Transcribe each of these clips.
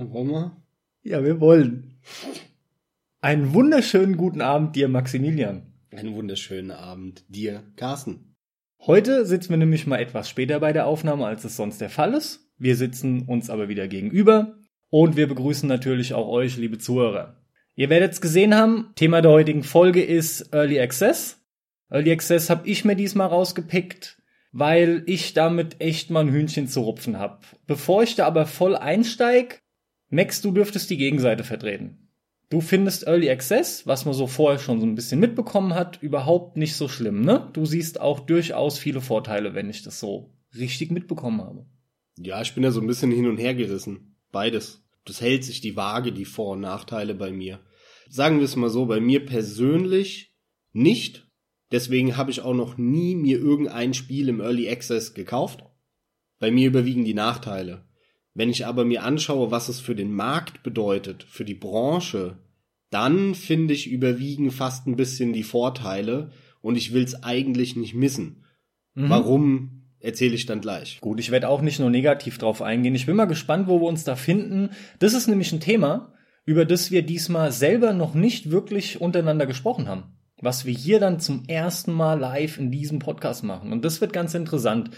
Wollen wir? Ja, wir wollen. Einen wunderschönen guten Abend dir, Maximilian. Einen wunderschönen Abend dir, Carsten. Heute sitzen wir nämlich mal etwas später bei der Aufnahme, als es sonst der Fall ist. Wir sitzen uns aber wieder gegenüber und wir begrüßen natürlich auch euch, liebe Zuhörer. Ihr werdet es gesehen haben, Thema der heutigen Folge ist Early Access. Early Access habe ich mir diesmal rausgepickt, weil ich damit echt mal ein Hühnchen zu rupfen habe. Bevor ich da aber voll einsteig, Max, du dürftest die Gegenseite vertreten. Du findest Early Access, was man so vorher schon so ein bisschen mitbekommen hat, überhaupt nicht so schlimm, ne? Du siehst auch durchaus viele Vorteile, wenn ich das so richtig mitbekommen habe. Ja, ich bin da so ein bisschen hin und her gerissen. Beides. Das hält sich die Waage, die Vor- und Nachteile bei mir. Sagen wir es mal so, bei mir persönlich nicht. Deswegen habe ich auch noch nie mir irgendein Spiel im Early Access gekauft. Bei mir überwiegen die Nachteile. Wenn ich aber mir anschaue, was es für den Markt bedeutet, für die Branche, dann finde ich überwiegen fast ein bisschen die Vorteile und ich will es eigentlich nicht missen. Mhm. Warum erzähle ich dann gleich. Gut, ich werde auch nicht nur negativ drauf eingehen. Ich bin mal gespannt, wo wir uns da finden. Das ist nämlich ein Thema, über das wir diesmal selber noch nicht wirklich untereinander gesprochen haben. Was wir hier dann zum ersten Mal live in diesem Podcast machen. Und das wird ganz interessant.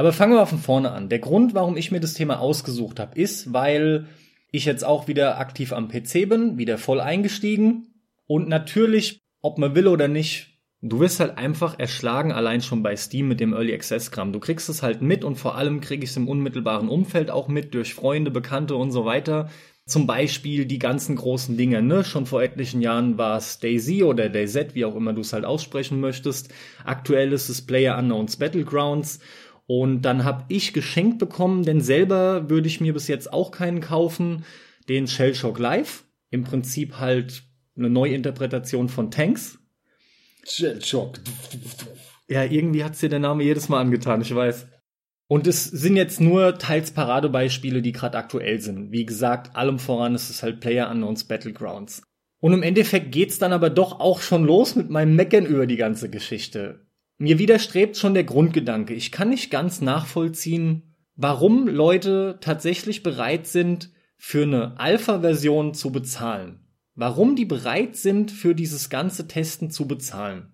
Aber fangen wir von vorne an. Der Grund, warum ich mir das Thema ausgesucht habe, ist, weil ich jetzt auch wieder aktiv am PC bin, wieder voll eingestiegen. Und natürlich, ob man will oder nicht, Du wirst halt einfach erschlagen, allein schon bei Steam mit dem Early Access Gramm. Du kriegst es halt mit und vor allem krieg ich es im unmittelbaren Umfeld auch mit, durch Freunde, Bekannte und so weiter. Zum Beispiel die ganzen großen Dinge, ne? Schon vor etlichen Jahren war es Daisy oder DayZ, wie auch immer du es halt aussprechen möchtest. Aktuell ist es Player Unknowns Battlegrounds. Und dann habe ich geschenkt bekommen, denn selber würde ich mir bis jetzt auch keinen kaufen, den Shellshock Live. Im Prinzip halt eine Neuinterpretation von Tanks Shellshock. Ja, irgendwie hat's dir der Name jedes Mal angetan, ich weiß. Und es sind jetzt nur teils Paradebeispiele, die gerade aktuell sind. Wie gesagt, allem voran ist es halt Player Unknowns Battlegrounds. Und im Endeffekt geht's dann aber doch auch schon los mit meinem Meckern über die ganze Geschichte. Mir widerstrebt schon der Grundgedanke. Ich kann nicht ganz nachvollziehen, warum Leute tatsächlich bereit sind, für eine Alpha-Version zu bezahlen warum die bereit sind, für dieses ganze Testen zu bezahlen.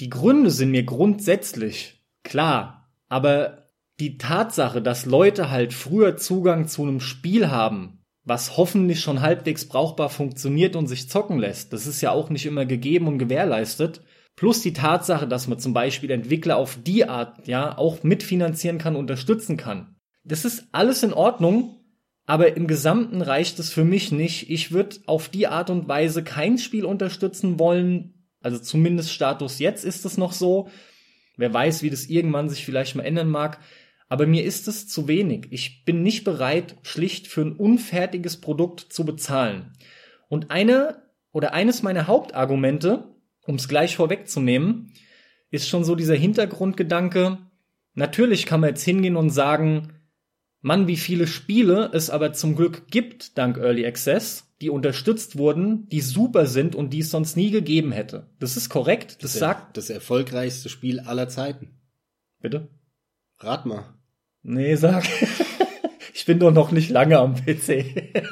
Die Gründe sind mir grundsätzlich klar, aber die Tatsache, dass Leute halt früher Zugang zu einem Spiel haben, was hoffentlich schon halbwegs brauchbar funktioniert und sich zocken lässt, das ist ja auch nicht immer gegeben und gewährleistet, plus die Tatsache, dass man zum Beispiel Entwickler auf die Art ja auch mitfinanzieren kann, unterstützen kann. Das ist alles in Ordnung, aber im Gesamten reicht es für mich nicht. Ich würde auf die Art und Weise kein Spiel unterstützen wollen. Also zumindest Status jetzt ist es noch so. Wer weiß, wie das irgendwann sich vielleicht mal ändern mag. Aber mir ist es zu wenig. Ich bin nicht bereit, schlicht für ein unfertiges Produkt zu bezahlen. Und eine oder eines meiner Hauptargumente, um es gleich vorwegzunehmen, ist schon so dieser Hintergrundgedanke. Natürlich kann man jetzt hingehen und sagen, Mann, wie viele Spiele es aber zum Glück gibt, dank Early Access, die unterstützt wurden, die super sind und die es sonst nie gegeben hätte. Das ist korrekt. Das, das sagt. Das erfolgreichste Spiel aller Zeiten. Bitte? Rat mal. Nee, sag. ich bin doch noch nicht lange am PC.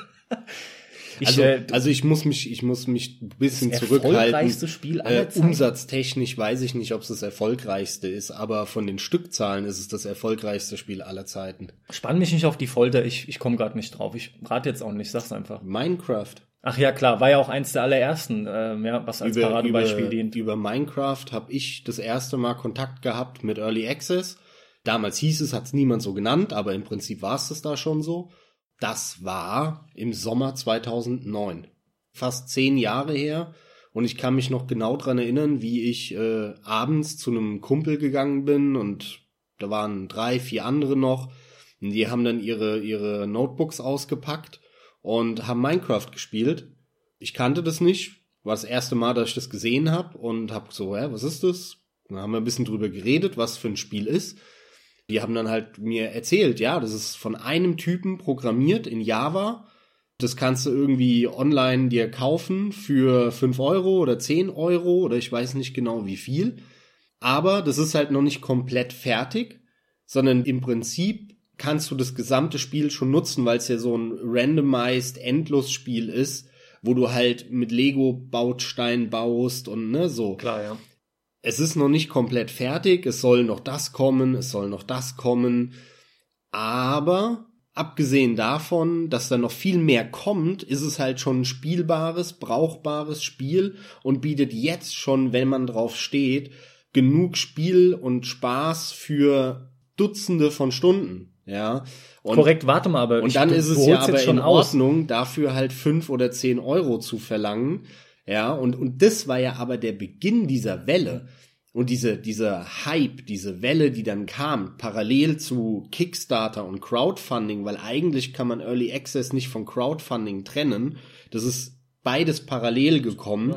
Ich, also, äh, also ich muss mich, ich muss mich ein bisschen das zurückhalten. Erfolgreichste Spiel aller äh, Umsatztechnisch weiß ich nicht, ob es das erfolgreichste ist, aber von den Stückzahlen ist es das erfolgreichste Spiel aller Zeiten. Spann mich nicht auf die Folter, ich, ich komme gerade nicht drauf. Ich rate jetzt auch nicht, sag's einfach. Minecraft. Ach ja, klar, war ja auch eins der allerersten, äh, ja, was als über, Paradebeispiel über, dient. Über Minecraft habe ich das erste Mal Kontakt gehabt mit Early Access. Damals hieß es, hat's niemand so genannt, aber im Prinzip war es das da schon so. Das war im Sommer 2009. Fast zehn Jahre her. Und ich kann mich noch genau dran erinnern, wie ich äh, abends zu einem Kumpel gegangen bin und da waren drei, vier andere noch. Und die haben dann ihre, ihre Notebooks ausgepackt und haben Minecraft gespielt. Ich kannte das nicht. War das erste Mal, dass ich das gesehen habe und hab so, hä, was ist das? Dann haben wir ein bisschen drüber geredet, was für ein Spiel ist. Die haben dann halt mir erzählt, ja, das ist von einem Typen programmiert in Java. Das kannst du irgendwie online dir kaufen für fünf Euro oder zehn Euro oder ich weiß nicht genau wie viel. Aber das ist halt noch nicht komplett fertig, sondern im Prinzip kannst du das gesamte Spiel schon nutzen, weil es ja so ein randomized Endlosspiel ist, wo du halt mit Lego Bautstein baust und ne so. Klar, ja. Es ist noch nicht komplett fertig, es soll noch das kommen, es soll noch das kommen, aber abgesehen davon, dass da noch viel mehr kommt, ist es halt schon ein spielbares, brauchbares Spiel und bietet jetzt schon, wenn man drauf steht, genug Spiel und Spaß für Dutzende von Stunden. Ja. Und, Korrekt, warte mal, aber und dann ist es ja aber in Ordnung, aus. dafür halt fünf oder zehn Euro zu verlangen. Ja, und, und das war ja aber der Beginn dieser Welle. Und diese, diese Hype, diese Welle, die dann kam, parallel zu Kickstarter und Crowdfunding, weil eigentlich kann man Early Access nicht von Crowdfunding trennen. Das ist beides parallel gekommen,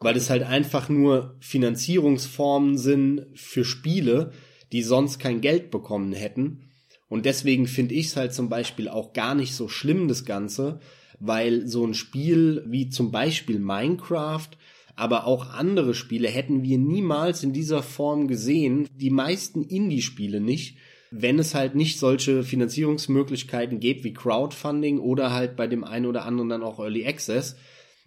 weil es halt einfach nur Finanzierungsformen sind für Spiele, die sonst kein Geld bekommen hätten. Und deswegen finde ich es halt zum Beispiel auch gar nicht so schlimm, das Ganze, weil so ein Spiel wie zum Beispiel Minecraft aber auch andere Spiele hätten wir niemals in dieser Form gesehen, die meisten Indie-Spiele nicht, wenn es halt nicht solche Finanzierungsmöglichkeiten gibt wie Crowdfunding oder halt bei dem einen oder anderen dann auch Early Access.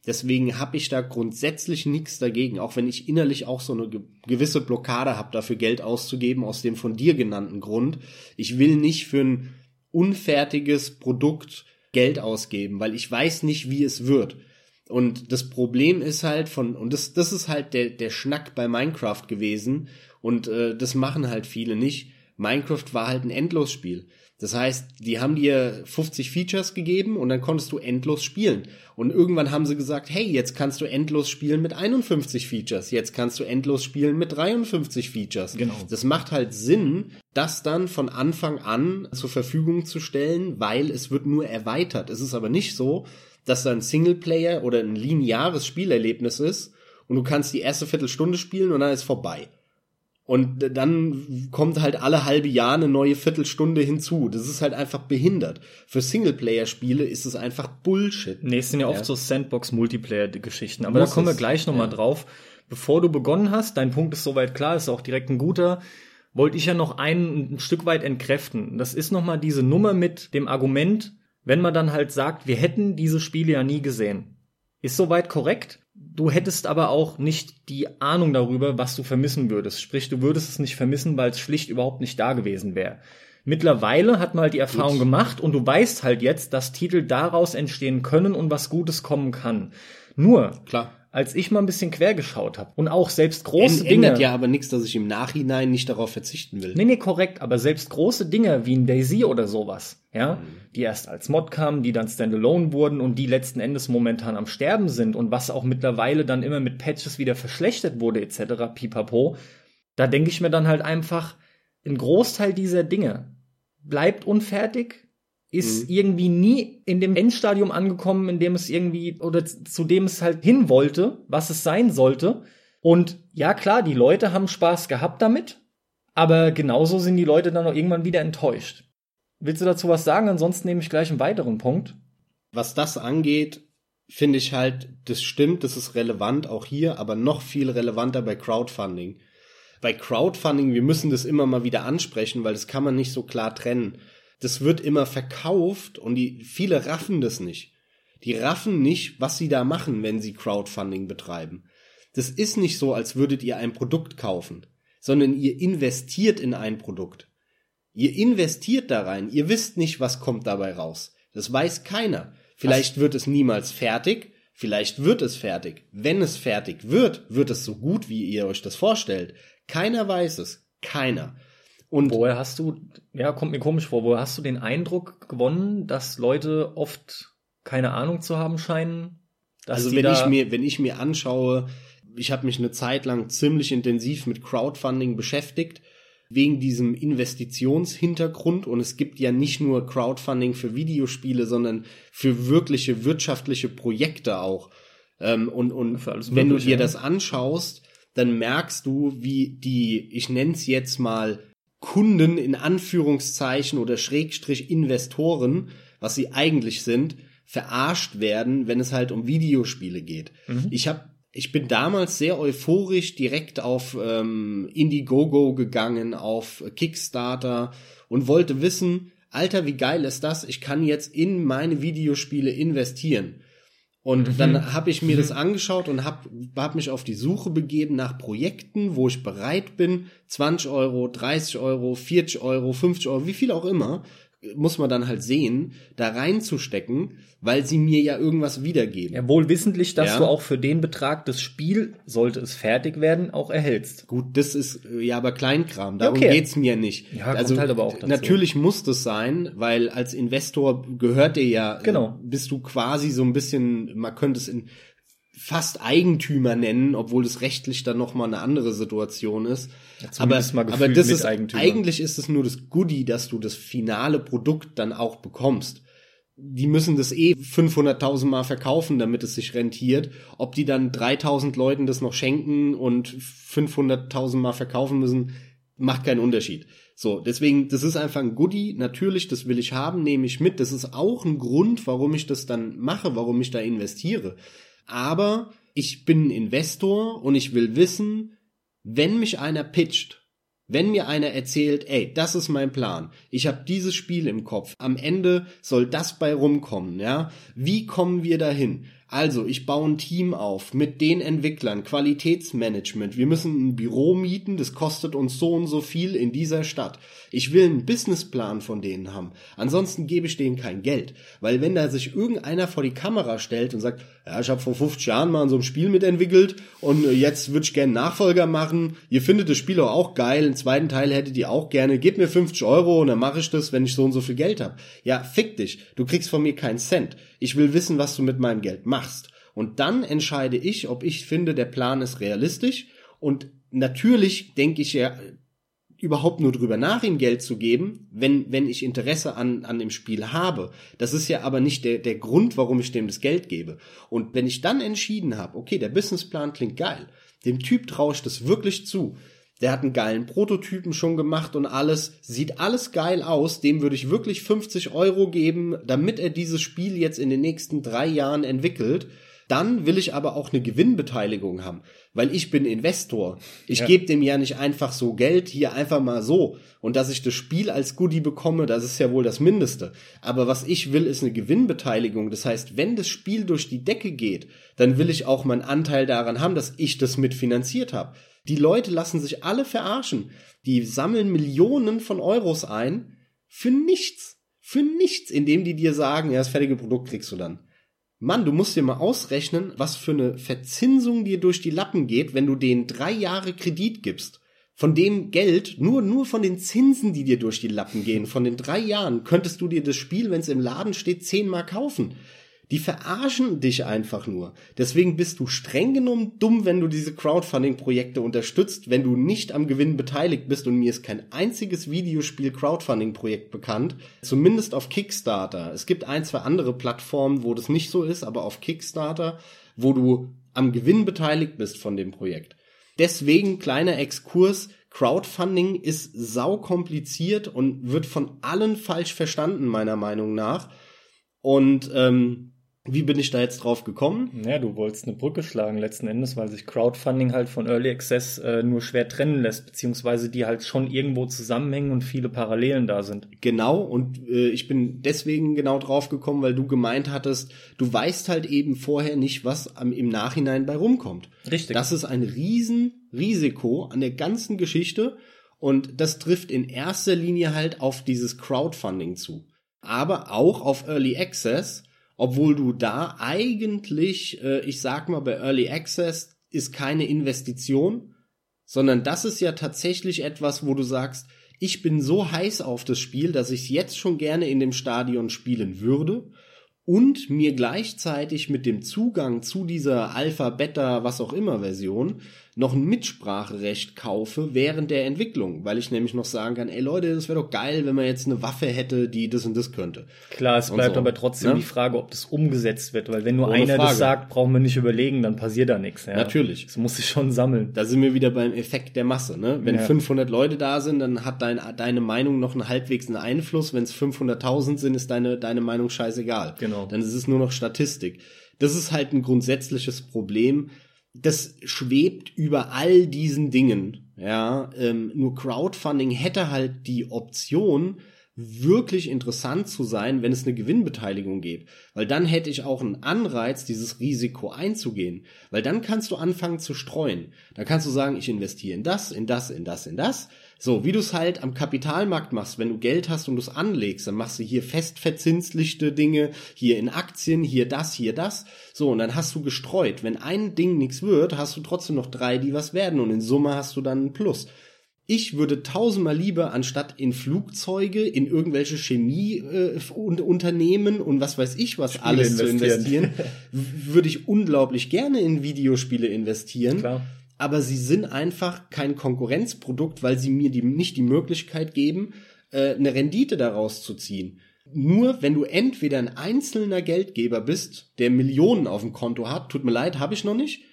Deswegen habe ich da grundsätzlich nichts dagegen, auch wenn ich innerlich auch so eine gewisse Blockade habe, dafür Geld auszugeben, aus dem von dir genannten Grund. Ich will nicht für ein unfertiges Produkt Geld ausgeben, weil ich weiß nicht, wie es wird. Und das Problem ist halt von, und das, das ist halt der, der Schnack bei Minecraft gewesen. Und äh, das machen halt viele nicht. Minecraft war halt ein Endlosspiel. Das heißt, die haben dir 50 Features gegeben und dann konntest du endlos spielen. Und irgendwann haben sie gesagt, hey, jetzt kannst du endlos spielen mit 51 Features. Jetzt kannst du endlos spielen mit 53 Features. Genau. Das macht halt Sinn, das dann von Anfang an zur Verfügung zu stellen, weil es wird nur erweitert. Es ist aber nicht so, dass da ein Singleplayer oder ein lineares Spielerlebnis ist und du kannst die erste Viertelstunde spielen und dann ist vorbei. Und dann kommt halt alle halbe Jahr eine neue Viertelstunde hinzu. Das ist halt einfach behindert. Für Singleplayer-Spiele ist es einfach Bullshit. Nee, es sind ja, ja. oft so Sandbox-Multiplayer-Geschichten. Aber Muss da kommen wir gleich nochmal ja. drauf. Bevor du begonnen hast, dein Punkt ist soweit klar, ist auch direkt ein guter, wollte ich ja noch ein, ein Stück weit entkräften. Das ist nochmal diese Nummer mit dem Argument, wenn man dann halt sagt, wir hätten diese Spiele ja nie gesehen. Ist soweit korrekt? Du hättest aber auch nicht die Ahnung darüber, was du vermissen würdest. Sprich, du würdest es nicht vermissen, weil es schlicht überhaupt nicht da gewesen wäre. Mittlerweile hat man halt die Erfahrung Gut. gemacht und du weißt halt jetzt, dass Titel daraus entstehen können und was Gutes kommen kann. Nur, Klar als ich mal ein bisschen quer geschaut habe. Und auch selbst große Änd, Dinge. Ändert ja aber nichts, dass ich im Nachhinein nicht darauf verzichten will. Nee, nee, korrekt. Aber selbst große Dinge wie ein Daisy oder sowas, ja, mhm. die erst als Mod kamen, die dann Standalone wurden und die letzten Endes momentan am Sterben sind und was auch mittlerweile dann immer mit Patches wieder verschlechtert wurde, etc., pipapo. Da denke ich mir dann halt einfach, ein Großteil dieser Dinge bleibt unfertig, ist mhm. irgendwie nie in dem Endstadium angekommen, in dem es irgendwie oder zu dem es halt hin wollte, was es sein sollte. Und ja, klar, die Leute haben Spaß gehabt damit, aber genauso sind die Leute dann auch irgendwann wieder enttäuscht. Willst du dazu was sagen? Ansonsten nehme ich gleich einen weiteren Punkt. Was das angeht, finde ich halt, das stimmt, das ist relevant auch hier, aber noch viel relevanter bei Crowdfunding. Bei Crowdfunding, wir müssen das immer mal wieder ansprechen, weil das kann man nicht so klar trennen das wird immer verkauft und die, viele raffen das nicht. Die raffen nicht, was sie da machen, wenn sie Crowdfunding betreiben. Das ist nicht so, als würdet ihr ein Produkt kaufen, sondern ihr investiert in ein Produkt. Ihr investiert da rein. Ihr wisst nicht, was kommt dabei raus. Das weiß keiner. Vielleicht was? wird es niemals fertig. Vielleicht wird es fertig. Wenn es fertig wird, wird es so gut, wie ihr euch das vorstellt. Keiner weiß es. Keiner. Und woher hast du, ja, kommt mir komisch vor, woher hast du den Eindruck gewonnen, dass Leute oft keine Ahnung zu haben scheinen? also wenn ich mir, wenn ich mir anschaue, ich habe mich eine Zeit lang ziemlich intensiv mit Crowdfunding beschäftigt, wegen diesem Investitionshintergrund. Und es gibt ja nicht nur Crowdfunding für Videospiele, sondern für wirkliche wirtschaftliche Projekte auch. Ähm, und und wenn du dir das anschaust, dann merkst du, wie die, ich nenne es jetzt mal, Kunden in Anführungszeichen oder Schrägstrich Investoren, was sie eigentlich sind, verarscht werden, wenn es halt um Videospiele geht. Mhm. Ich habe ich bin damals sehr euphorisch direkt auf ähm, Indiegogo gegangen, auf Kickstarter und wollte wissen, Alter, wie geil ist das? Ich kann jetzt in meine Videospiele investieren. Und mhm. dann habe ich mir mhm. das angeschaut und habe hab mich auf die Suche begeben nach Projekten, wo ich bereit bin, 20 Euro, 30 Euro, 40 Euro, 50 Euro, wie viel auch immer, muss man dann halt sehen, da reinzustecken, weil sie mir ja irgendwas wiedergeben. Ja, wohl wissentlich, dass ja. du auch für den Betrag das Spiel, sollte es fertig werden, auch erhältst. Gut, das ist ja aber Kleinkram, darum okay. geht's mir nicht. Ja, also halt aber auch dazu. natürlich muss das sein, weil als Investor gehört dir ja, genau. bist du quasi so ein bisschen, man könnte es in fast Eigentümer nennen, obwohl es rechtlich dann noch mal eine andere Situation ist. Ja, aber, aber das ist eigentlich ist es nur das Goodie, dass du das finale Produkt dann auch bekommst. Die müssen das eh 500.000 Mal verkaufen, damit es sich rentiert. Ob die dann 3.000 Leuten das noch schenken und 500.000 Mal verkaufen müssen, macht keinen Unterschied. So, deswegen, das ist einfach ein Goodie. Natürlich, das will ich haben, nehme ich mit. Das ist auch ein Grund, warum ich das dann mache, warum ich da investiere aber ich bin ein Investor und ich will wissen, wenn mich einer pitcht, wenn mir einer erzählt, ey, das ist mein Plan, ich habe dieses Spiel im Kopf, am Ende soll das bei rumkommen, ja? Wie kommen wir dahin? Also, ich baue ein Team auf mit den Entwicklern, Qualitätsmanagement. Wir müssen ein Büro mieten, das kostet uns so und so viel in dieser Stadt. Ich will einen Businessplan von denen haben. Ansonsten gebe ich denen kein Geld. Weil wenn da sich irgendeiner vor die Kamera stellt und sagt, ja, ich habe vor 50 Jahren mal an so einem Spiel mitentwickelt und jetzt würde ich gerne Nachfolger machen, ihr findet das Spiel auch geil, einen zweiten Teil hättet ihr auch gerne, gebt mir 50 Euro und dann mache ich das, wenn ich so und so viel Geld habe. Ja, fick dich, du kriegst von mir keinen Cent. Ich will wissen, was du mit meinem Geld machst. Und dann entscheide ich, ob ich finde, der Plan ist realistisch. Und natürlich denke ich ja überhaupt nur drüber nach, ihm Geld zu geben, wenn, wenn ich Interesse an, an dem Spiel habe. Das ist ja aber nicht der, der Grund, warum ich dem das Geld gebe. Und wenn ich dann entschieden habe, okay, der Businessplan klingt geil, dem Typ traue ich das wirklich zu, der hat einen geilen Prototypen schon gemacht und alles. Sieht alles geil aus. Dem würde ich wirklich 50 Euro geben, damit er dieses Spiel jetzt in den nächsten drei Jahren entwickelt. Dann will ich aber auch eine Gewinnbeteiligung haben, weil ich bin Investor. Ich ja. gebe dem ja nicht einfach so Geld hier einfach mal so. Und dass ich das Spiel als Goodie bekomme, das ist ja wohl das Mindeste. Aber was ich will, ist eine Gewinnbeteiligung. Das heißt, wenn das Spiel durch die Decke geht, dann will ich auch meinen Anteil daran haben, dass ich das mitfinanziert habe. Die Leute lassen sich alle verarschen. Die sammeln Millionen von Euros ein für nichts. Für nichts, indem die dir sagen, ja, das fertige Produkt kriegst du dann. Mann, du musst dir mal ausrechnen, was für eine Verzinsung dir durch die Lappen geht, wenn du denen drei Jahre Kredit gibst. Von dem Geld, nur, nur von den Zinsen, die dir durch die Lappen gehen, von den drei Jahren, könntest du dir das Spiel, wenn es im Laden steht, zehnmal kaufen. Die verarschen dich einfach nur. Deswegen bist du streng genommen dumm, wenn du diese Crowdfunding-Projekte unterstützt, wenn du nicht am Gewinn beteiligt bist und mir ist kein einziges Videospiel-Crowdfunding-Projekt bekannt, zumindest auf Kickstarter. Es gibt ein, zwei andere Plattformen, wo das nicht so ist, aber auf Kickstarter, wo du am Gewinn beteiligt bist von dem Projekt. Deswegen kleiner Exkurs, Crowdfunding ist sau kompliziert und wird von allen falsch verstanden, meiner Meinung nach. Und ähm, wie bin ich da jetzt drauf gekommen? Ja, du wolltest eine Brücke schlagen letzten Endes, weil sich Crowdfunding halt von Early Access äh, nur schwer trennen lässt, beziehungsweise die halt schon irgendwo zusammenhängen und viele Parallelen da sind. Genau, und äh, ich bin deswegen genau drauf gekommen, weil du gemeint hattest, du weißt halt eben vorher nicht, was am, im Nachhinein bei rumkommt. Richtig. Das ist ein Riesenrisiko an der ganzen Geschichte und das trifft in erster Linie halt auf dieses Crowdfunding zu. Aber auch auf Early Access, obwohl du da eigentlich, äh, ich sag mal, bei Early Access ist keine Investition, sondern das ist ja tatsächlich etwas, wo du sagst, ich bin so heiß auf das Spiel, dass ich jetzt schon gerne in dem Stadion spielen würde und mir gleichzeitig mit dem Zugang zu dieser Alpha, Beta, was auch immer Version noch ein Mitspracherecht kaufe während der Entwicklung, weil ich nämlich noch sagen kann, ey Leute, das wäre doch geil, wenn man jetzt eine Waffe hätte, die das und das könnte. Klar, es bleibt so. aber trotzdem ne? die Frage, ob das umgesetzt wird, weil wenn nur Ohne einer Frage. das sagt, brauchen wir nicht überlegen, dann passiert da nichts. Ja. Natürlich. Das muss sich schon sammeln. Da sind wir wieder beim Effekt der Masse. Ne? Wenn ja. 500 Leute da sind, dann hat dein, deine Meinung noch einen halbwegs einen Einfluss. Wenn es 500.000 sind, ist deine, deine Meinung scheißegal. Genau. Dann ist es nur noch Statistik. Das ist halt ein grundsätzliches Problem, das schwebt über all diesen Dingen. Ja, ähm, nur Crowdfunding hätte halt die Option, wirklich interessant zu sein, wenn es eine Gewinnbeteiligung gibt. Weil dann hätte ich auch einen Anreiz, dieses Risiko einzugehen. Weil dann kannst du anfangen zu streuen. Dann kannst du sagen, ich investiere in das, in das, in das, in das. So, wie du es halt am Kapitalmarkt machst, wenn du Geld hast und du es anlegst, dann machst du hier festverzinslichte Dinge, hier in Aktien, hier das, hier das. So, und dann hast du gestreut. Wenn ein Ding nichts wird, hast du trotzdem noch drei, die was werden und in Summe hast du dann einen Plus. Ich würde tausendmal lieber anstatt in Flugzeuge, in irgendwelche Chemieunternehmen äh, und was weiß ich was Spiele alles investieren. zu investieren, würde ich unglaublich gerne in Videospiele investieren. Klar. Aber sie sind einfach kein Konkurrenzprodukt, weil sie mir die, nicht die Möglichkeit geben, äh, eine Rendite daraus zu ziehen. Nur wenn du entweder ein einzelner Geldgeber bist, der Millionen auf dem Konto hat, tut mir leid, habe ich noch nicht,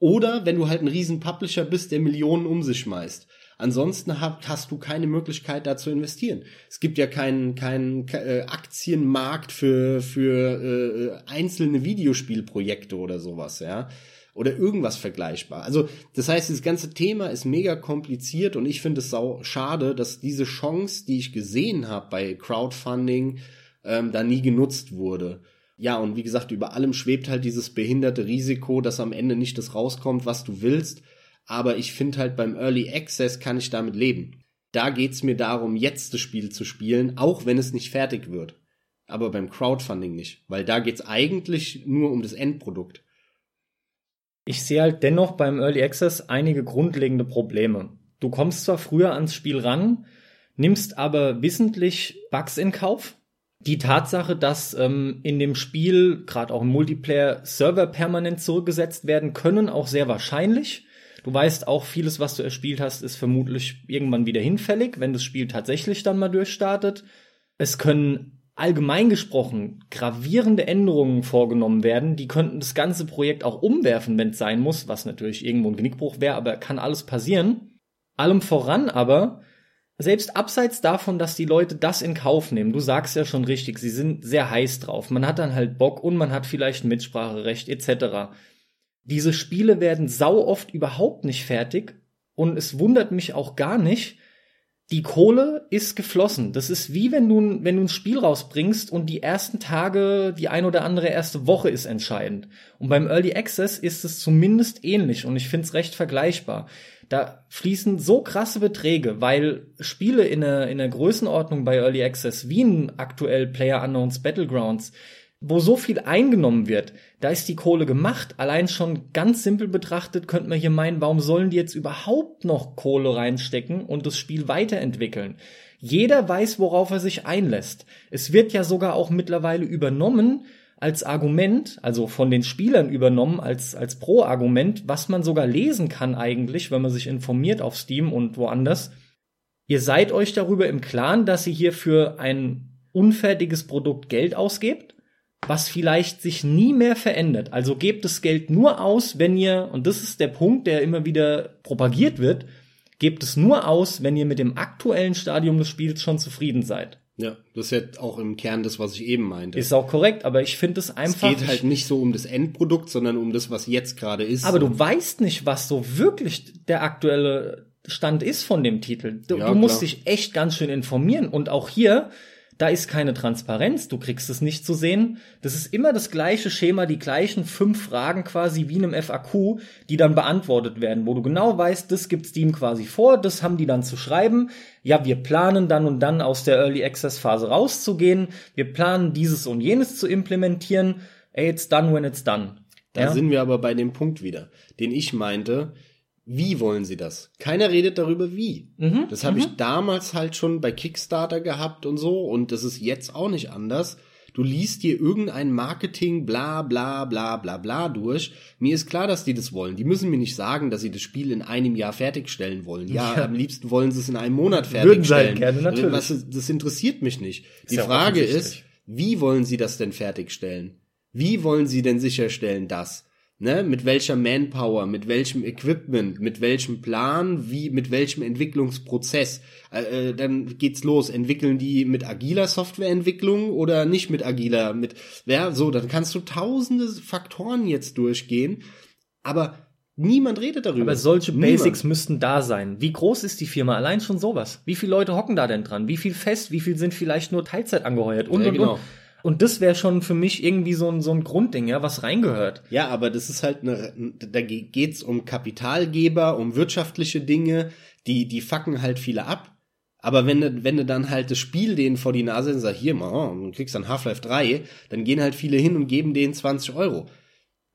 oder wenn du halt ein riesen Publisher bist, der Millionen um sich schmeißt. Ansonsten hast du keine Möglichkeit, da zu investieren. Es gibt ja keinen keinen äh, Aktienmarkt für für äh, einzelne Videospielprojekte oder sowas, ja oder irgendwas vergleichbar. Also das heißt, dieses ganze Thema ist mega kompliziert und ich finde es sau schade, dass diese Chance, die ich gesehen habe bei Crowdfunding, ähm, da nie genutzt wurde. Ja, und wie gesagt, über allem schwebt halt dieses behinderte Risiko, dass am Ende nicht das rauskommt, was du willst aber ich finde halt beim Early Access kann ich damit leben. Da geht's mir darum, jetzt das Spiel zu spielen, auch wenn es nicht fertig wird. Aber beim Crowdfunding nicht, weil da geht's eigentlich nur um das Endprodukt. Ich sehe halt dennoch beim Early Access einige grundlegende Probleme. Du kommst zwar früher ans Spiel ran, nimmst aber wissentlich Bugs in Kauf. Die Tatsache, dass ähm, in dem Spiel, gerade auch im Multiplayer, Server permanent zurückgesetzt werden können, auch sehr wahrscheinlich. Du weißt auch, vieles, was du erspielt hast, ist vermutlich irgendwann wieder hinfällig, wenn das Spiel tatsächlich dann mal durchstartet. Es können allgemein gesprochen gravierende Änderungen vorgenommen werden, die könnten das ganze Projekt auch umwerfen, wenn es sein muss, was natürlich irgendwo ein Genickbruch wäre, aber kann alles passieren. Allem voran aber, selbst abseits davon, dass die Leute das in Kauf nehmen, du sagst ja schon richtig, sie sind sehr heiß drauf, man hat dann halt Bock und man hat vielleicht ein Mitspracherecht etc. Diese Spiele werden sau oft überhaupt nicht fertig und es wundert mich auch gar nicht. Die Kohle ist geflossen. Das ist wie wenn du, wenn du ein Spiel rausbringst und die ersten Tage, die ein oder andere erste Woche ist entscheidend. Und beim Early Access ist es zumindest ähnlich und ich finde es recht vergleichbar. Da fließen so krasse Beträge, weil Spiele in der, in der Größenordnung bei Early Access wie ein aktuell Player Unknowns Battlegrounds wo so viel eingenommen wird, da ist die Kohle gemacht. Allein schon ganz simpel betrachtet könnte man hier meinen, warum sollen die jetzt überhaupt noch Kohle reinstecken und das Spiel weiterentwickeln? Jeder weiß, worauf er sich einlässt. Es wird ja sogar auch mittlerweile übernommen als Argument, also von den Spielern übernommen als, als Pro-Argument, was man sogar lesen kann eigentlich, wenn man sich informiert auf Steam und woanders. Ihr seid euch darüber im Klaren, dass ihr hier für ein unfertiges Produkt Geld ausgebt? Was vielleicht sich nie mehr verändert. Also gebt das Geld nur aus, wenn ihr, und das ist der Punkt, der immer wieder propagiert wird, gebt es nur aus, wenn ihr mit dem aktuellen Stadium des Spiels schon zufrieden seid. Ja, das ist ja auch im Kern das, was ich eben meinte. Ist auch korrekt, aber ich finde es einfach. Es geht halt nicht so um das Endprodukt, sondern um das, was jetzt gerade ist. Aber du weißt nicht, was so wirklich der aktuelle Stand ist von dem Titel. Du, ja, du musst dich echt ganz schön informieren. Und auch hier, da ist keine Transparenz, du kriegst es nicht zu sehen. Das ist immer das gleiche Schema, die gleichen fünf Fragen quasi wie in einem FAQ, die dann beantwortet werden, wo du genau weißt, das gibt Steam quasi vor, das haben die dann zu schreiben. Ja, wir planen dann und dann aus der Early Access Phase rauszugehen. Wir planen dieses und jenes zu implementieren. Ey, it's done when it's done. Da ja? sind wir aber bei dem Punkt wieder, den ich meinte wie wollen sie das? Keiner redet darüber, wie. Mhm, das habe ich mhm. damals halt schon bei Kickstarter gehabt und so und das ist jetzt auch nicht anders. Du liest dir irgendein Marketing, bla bla bla bla bla durch. Mir ist klar, dass die das wollen. Die müssen mir nicht sagen, dass sie das Spiel in einem Jahr fertigstellen wollen. Ja, ja. am liebsten wollen sie es in einem Monat fertigstellen. Würden gerne, natürlich. Was, das interessiert mich nicht. Ist die Frage ist, wie wollen sie das denn fertigstellen? Wie wollen sie denn sicherstellen, dass? Ne, mit welcher Manpower, mit welchem Equipment, mit welchem Plan, wie, mit welchem Entwicklungsprozess. Äh, äh, dann geht's los. Entwickeln die mit agiler Softwareentwicklung oder nicht mit agiler? Mit, ja, so, dann kannst du tausende Faktoren jetzt durchgehen. Aber Niemand redet darüber. Aber solche Niemand. Basics müssten da sein. Wie groß ist die Firma? Allein schon sowas. Wie viele Leute hocken da denn dran? Wie viel fest? Wie viel sind vielleicht nur Teilzeit angeheuert? Und, Ja, und, genau. und. Und das wäre schon für mich irgendwie so ein, so ein Grundding, ja, was reingehört. Ja, aber das ist halt eine, da ge- geht's um Kapitalgeber, um wirtschaftliche Dinge, die, die fucken halt viele ab. Aber wenn du, wenn du dann halt das Spiel denen vor die Nase und sagst, hier mal, oh, du kriegst dann Half-Life 3, dann gehen halt viele hin und geben denen 20 Euro.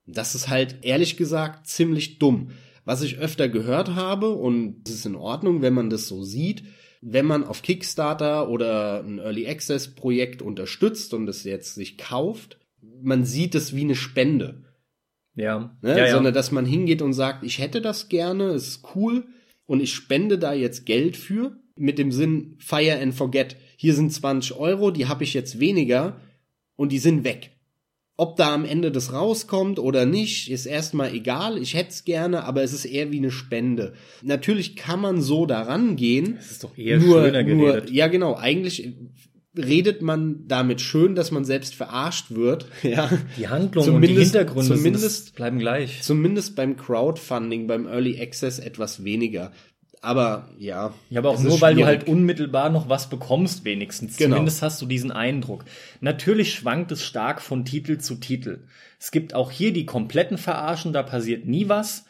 Das ist halt, ehrlich gesagt, ziemlich dumm. Was ich öfter gehört habe, und es ist in Ordnung, wenn man das so sieht, wenn man auf Kickstarter oder ein Early Access Projekt unterstützt und es jetzt sich kauft, man sieht es wie eine Spende. Ja. Ne? ja, ja. Sondern dass man hingeht und sagt, ich hätte das gerne, es ist cool und ich spende da jetzt Geld für, mit dem Sinn Fire and Forget. Hier sind 20 Euro, die habe ich jetzt weniger und die sind weg. Ob da am Ende das rauskommt oder nicht, ist erstmal egal. Ich hätte es gerne, aber es ist eher wie eine Spende. Natürlich kann man so daran gehen. das ist doch eher nur, schöner nur, geredet. ja, genau. Eigentlich redet man damit schön, dass man selbst verarscht wird. Ja. Die Handlungen und die Zumindest- Hintergründe zumindest- bleiben gleich. Zumindest beim Crowdfunding, beim Early Access etwas weniger. Aber ja. Ja, aber auch nur, weil du halt unmittelbar noch was bekommst, wenigstens. Genau. Zumindest hast du diesen Eindruck. Natürlich schwankt es stark von Titel zu Titel. Es gibt auch hier die kompletten Verarschen, da passiert nie was.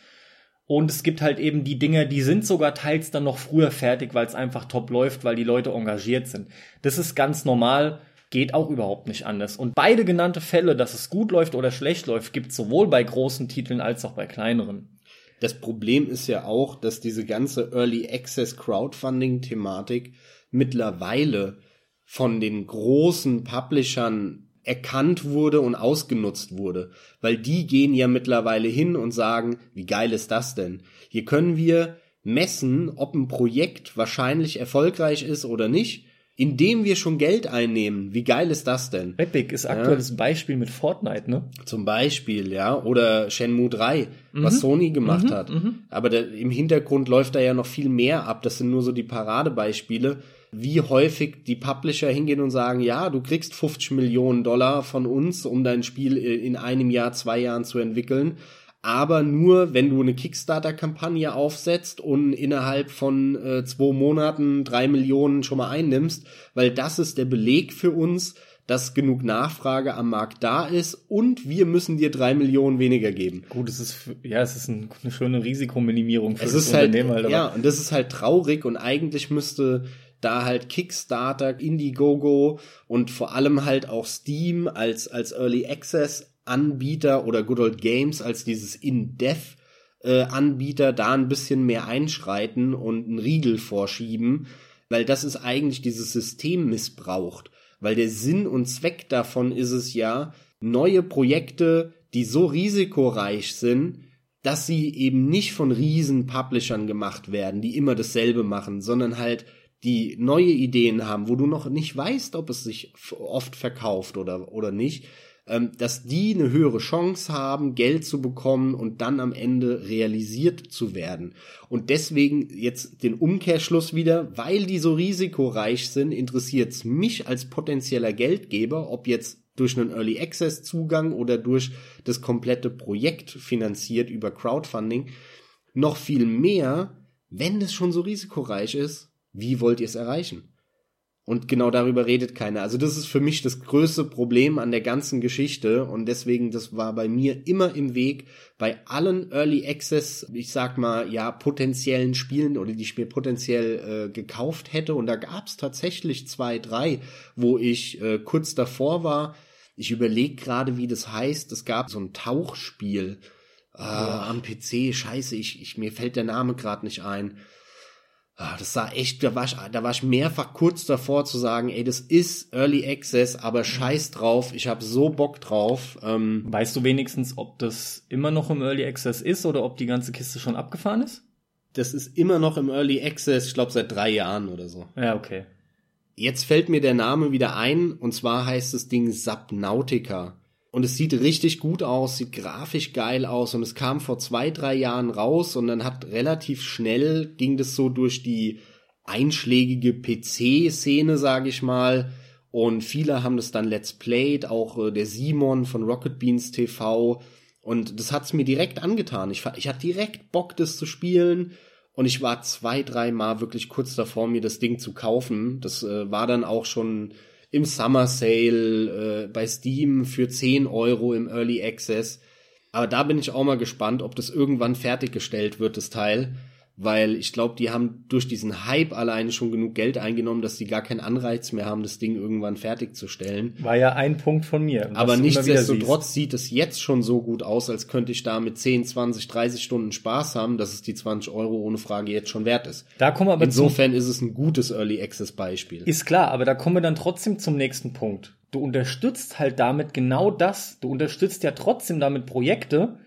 Und es gibt halt eben die Dinge, die sind sogar teils dann noch früher fertig, weil es einfach top läuft, weil die Leute engagiert sind. Das ist ganz normal, geht auch überhaupt nicht anders. Und beide genannte Fälle, dass es gut läuft oder schlecht läuft, gibt es sowohl bei großen Titeln als auch bei kleineren. Das Problem ist ja auch, dass diese ganze Early Access Crowdfunding Thematik mittlerweile von den großen Publishern erkannt wurde und ausgenutzt wurde, weil die gehen ja mittlerweile hin und sagen, wie geil ist das denn? Hier können wir messen, ob ein Projekt wahrscheinlich erfolgreich ist oder nicht, indem wir schon Geld einnehmen. Wie geil ist das denn? Epic ist aktuelles Beispiel mit Fortnite, ne? Zum Beispiel, ja, oder Shenmue 3, Mhm. was Sony gemacht hat. Aber der, im Hintergrund läuft da ja noch viel mehr ab. Das sind nur so die Paradebeispiele, wie häufig die Publisher hingehen und sagen, ja, du kriegst 50 Millionen Dollar von uns, um dein Spiel äh, in einem Jahr, zwei Jahren zu entwickeln. Aber nur, wenn du eine Kickstarter-Kampagne aufsetzt und innerhalb von äh, zwei Monaten drei Millionen schon mal einnimmst, weil das ist der Beleg für uns, dass genug Nachfrage am Markt da ist und wir müssen dir drei Millionen weniger geben. Gut, es ist, ja, es ist ein, eine schöne Risikominimierung für Es das ist halt, Unternehmen halt, aber ja, und das ist halt traurig und eigentlich müsste da halt Kickstarter, Indiegogo und vor allem halt auch Steam als, als Early Access Anbieter oder Good Old Games als dieses In-Dev äh, Anbieter da ein bisschen mehr einschreiten und einen Riegel vorschieben, weil das ist eigentlich dieses System missbraucht. Weil der Sinn und Zweck davon ist es ja, neue Projekte, die so risikoreich sind, dass sie eben nicht von riesen Publishern gemacht werden, die immer dasselbe machen, sondern halt die neue Ideen haben, wo du noch nicht weißt, ob es sich oft verkauft oder, oder nicht, ähm, dass die eine höhere Chance haben, Geld zu bekommen und dann am Ende realisiert zu werden. Und deswegen jetzt den Umkehrschluss wieder, weil die so risikoreich sind, interessiert es mich als potenzieller Geldgeber, ob jetzt durch einen Early Access Zugang oder durch das komplette Projekt finanziert über Crowdfunding, noch viel mehr, wenn es schon so risikoreich ist, wie wollt ihr es erreichen? Und genau darüber redet keiner. Also das ist für mich das größte Problem an der ganzen Geschichte und deswegen, das war bei mir immer im Weg, bei allen Early Access, ich sag mal, ja, potenziellen Spielen oder die ich mir potenziell äh, gekauft hätte und da gab's tatsächlich zwei, drei, wo ich äh, kurz davor war. Ich überlege gerade, wie das heißt. Es gab so ein Tauchspiel äh, am PC. Scheiße, ich, ich, mir fällt der Name gerade nicht ein. Ah, Das sah echt, da war, ich, da war ich mehrfach kurz davor zu sagen, ey, das ist Early Access, aber scheiß drauf, ich habe so Bock drauf. Ähm, weißt du wenigstens, ob das immer noch im Early Access ist oder ob die ganze Kiste schon abgefahren ist? das ist immer noch im Early Access, ich glaube seit drei Jahren oder so. Ja, okay. Jetzt fällt mir der Name wieder ein, und zwar heißt das Ding Subnautica. Und es sieht richtig gut aus, sieht grafisch geil aus und es kam vor zwei, drei Jahren raus und dann hat relativ schnell ging das so durch die einschlägige PC-Szene, sage ich mal. Und viele haben das dann Let's Played, auch äh, der Simon von Rocket Beans TV. Und das hat's mir direkt angetan. Ich, ich hatte direkt Bock, das zu spielen. Und ich war zwei, drei Mal wirklich kurz davor, mir das Ding zu kaufen. Das äh, war dann auch schon im Summer Sale äh, bei Steam für 10 Euro im Early Access. Aber da bin ich auch mal gespannt, ob das irgendwann fertiggestellt wird, das Teil weil ich glaube, die haben durch diesen Hype alleine schon genug Geld eingenommen, dass die gar keinen Anreiz mehr haben, das Ding irgendwann fertigzustellen. War ja ein Punkt von mir. Aber nichtsdestotrotz sieht es jetzt schon so gut aus, als könnte ich da mit 10, 20, 30 Stunden Spaß haben, dass es die 20 Euro ohne Frage jetzt schon wert ist. Da kommen wir aber Insofern ist es ein gutes Early Access Beispiel. Ist klar, aber da kommen wir dann trotzdem zum nächsten Punkt. Du unterstützt halt damit genau das. Du unterstützt ja trotzdem damit Projekte,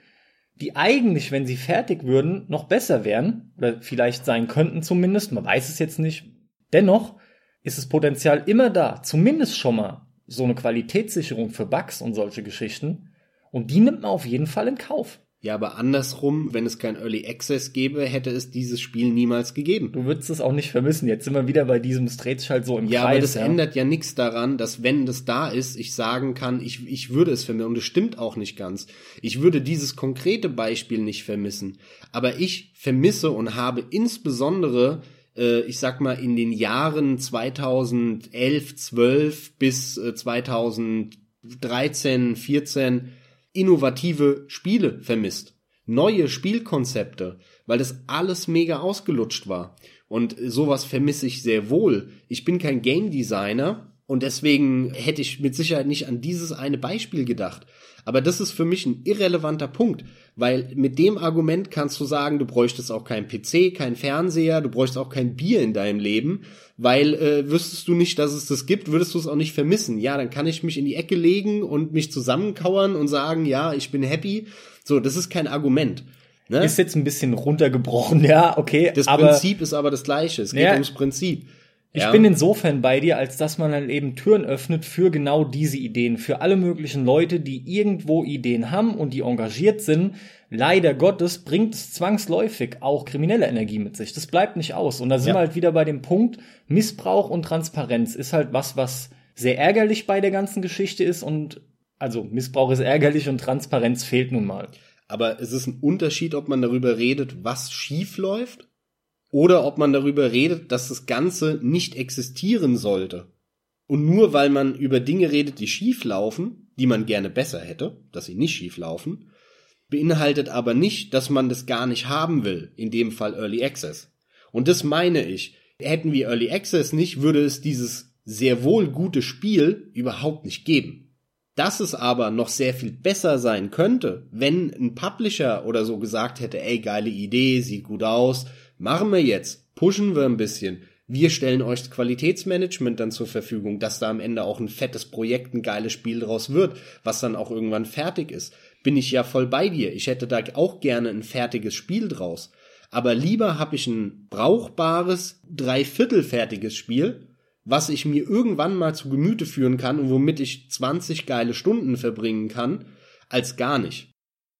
die eigentlich, wenn sie fertig würden, noch besser wären oder vielleicht sein könnten zumindest, man weiß es jetzt nicht. Dennoch ist das Potenzial immer da, zumindest schon mal so eine Qualitätssicherung für Bugs und solche Geschichten. Und die nimmt man auf jeden Fall in Kauf. Ja, aber andersrum, wenn es kein Early Access gäbe, hätte es dieses Spiel niemals gegeben. Du würdest es auch nicht vermissen. Jetzt sind wir wieder bei diesem Street halt so im ja, Kreis. Aber das ja, aber das ändert ja nichts daran, dass wenn das da ist, ich sagen kann, ich, ich würde es vermissen. Und es stimmt auch nicht ganz. Ich würde dieses konkrete Beispiel nicht vermissen. Aber ich vermisse und habe insbesondere äh, ich sag mal, in den Jahren 2011, 12 bis 2013, 14 innovative Spiele vermisst. Neue Spielkonzepte, weil das alles mega ausgelutscht war. Und sowas vermisse ich sehr wohl. Ich bin kein Game Designer und deswegen hätte ich mit Sicherheit nicht an dieses eine Beispiel gedacht. Aber das ist für mich ein irrelevanter Punkt, weil mit dem Argument kannst du sagen, du bräuchtest auch keinen PC, keinen Fernseher, du bräuchtest auch kein Bier in deinem Leben, weil äh, wüsstest du nicht, dass es das gibt, würdest du es auch nicht vermissen. Ja, dann kann ich mich in die Ecke legen und mich zusammenkauern und sagen, ja, ich bin happy. So, das ist kein Argument. Ne? Ist jetzt ein bisschen runtergebrochen, ja, okay. Das Prinzip ist aber das gleiche. Es geht ja, ums Prinzip. Ich ja. bin insofern bei dir, als dass man dann eben Türen öffnet für genau diese Ideen, für alle möglichen Leute, die irgendwo Ideen haben und die engagiert sind. Leider Gottes bringt es zwangsläufig auch kriminelle Energie mit sich. Das bleibt nicht aus. Und da sind ja. wir halt wieder bei dem Punkt, Missbrauch und Transparenz ist halt was, was sehr ärgerlich bei der ganzen Geschichte ist und also Missbrauch ist ärgerlich und Transparenz fehlt nun mal. Aber es ist ein Unterschied, ob man darüber redet, was schief läuft oder ob man darüber redet, dass das Ganze nicht existieren sollte. Und nur weil man über Dinge redet, die schief laufen, die man gerne besser hätte, dass sie nicht schief laufen, beinhaltet aber nicht, dass man das gar nicht haben will, in dem Fall Early Access. Und das meine ich. Hätten wir Early Access nicht, würde es dieses sehr wohl gute Spiel überhaupt nicht geben. Dass es aber noch sehr viel besser sein könnte, wenn ein Publisher oder so gesagt hätte, ey, geile Idee, sieht gut aus, Machen wir jetzt, pushen wir ein bisschen. Wir stellen euch Qualitätsmanagement dann zur Verfügung, dass da am Ende auch ein fettes Projekt, ein geiles Spiel draus wird, was dann auch irgendwann fertig ist. Bin ich ja voll bei dir. Ich hätte da auch gerne ein fertiges Spiel draus. Aber lieber habe ich ein brauchbares, dreiviertelfertiges Spiel, was ich mir irgendwann mal zu Gemüte führen kann und womit ich 20 geile Stunden verbringen kann, als gar nicht.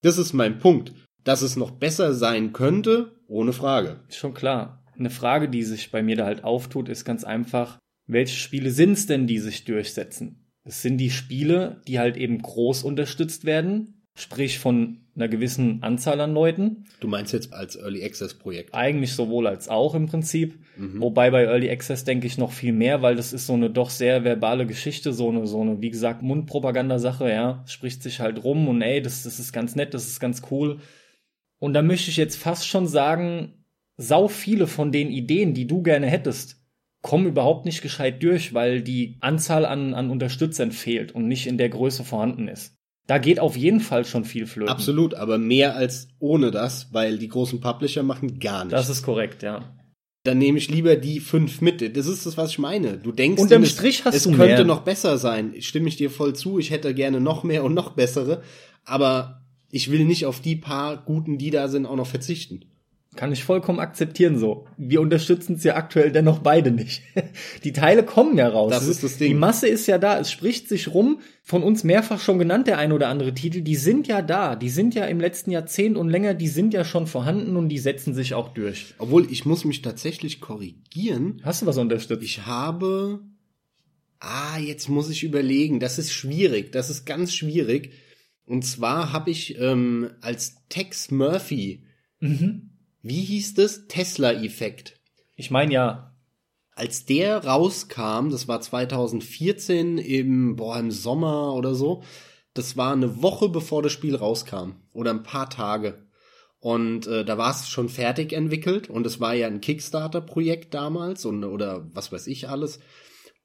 Das ist mein Punkt. Dass es noch besser sein könnte, ohne Frage. Schon klar. Eine Frage, die sich bei mir da halt auftut, ist ganz einfach, welche Spiele sind's denn, die sich durchsetzen? Es sind die Spiele, die halt eben groß unterstützt werden, sprich von einer gewissen Anzahl an Leuten. Du meinst jetzt als Early Access Projekt? Eigentlich sowohl als auch im Prinzip. Mhm. Wobei bei Early Access denke ich noch viel mehr, weil das ist so eine doch sehr verbale Geschichte, so eine, so eine, wie gesagt, Mundpropagandasache, ja. Spricht sich halt rum und ey, das, das ist ganz nett, das ist ganz cool. Und da möchte ich jetzt fast schon sagen, sau viele von den Ideen, die du gerne hättest, kommen überhaupt nicht gescheit durch, weil die Anzahl an, an Unterstützern fehlt und nicht in der Größe vorhanden ist. Da geht auf jeden Fall schon viel flöten. Absolut, aber mehr als ohne das, weil die großen Publisher machen gar nichts. Das ist korrekt, ja. Dann nehme ich lieber die fünf mit. Das ist das, was ich meine. Du denkst, Unterm Strich hast es du könnte mehr. noch besser sein. Stimme ich dir voll zu. Ich hätte gerne noch mehr und noch bessere. Aber ich will nicht auf die paar guten, die da sind, auch noch verzichten. Kann ich vollkommen akzeptieren so. Wir unterstützen es ja aktuell dennoch beide nicht. Die Teile kommen ja raus. Das ist das Ding. Die Masse ist ja da. Es spricht sich rum. Von uns mehrfach schon genannt, der ein oder andere Titel. Die sind ja da. Die sind ja im letzten Jahrzehnt und länger, die sind ja schon vorhanden und die setzen sich auch durch. Obwohl, ich muss mich tatsächlich korrigieren. Hast du was unterstützt? Ich habe, ah, jetzt muss ich überlegen. Das ist schwierig. Das ist ganz schwierig Und zwar habe ich ähm, als Tex Murphy, Mhm. wie hieß das? Tesla-Effekt. Ich meine ja, Als der rauskam, das war 2014 im, boah, im Sommer oder so, das war eine Woche bevor das Spiel rauskam. Oder ein paar Tage. Und äh, da war es schon fertig entwickelt und es war ja ein Kickstarter-Projekt damals und, oder was weiß ich alles.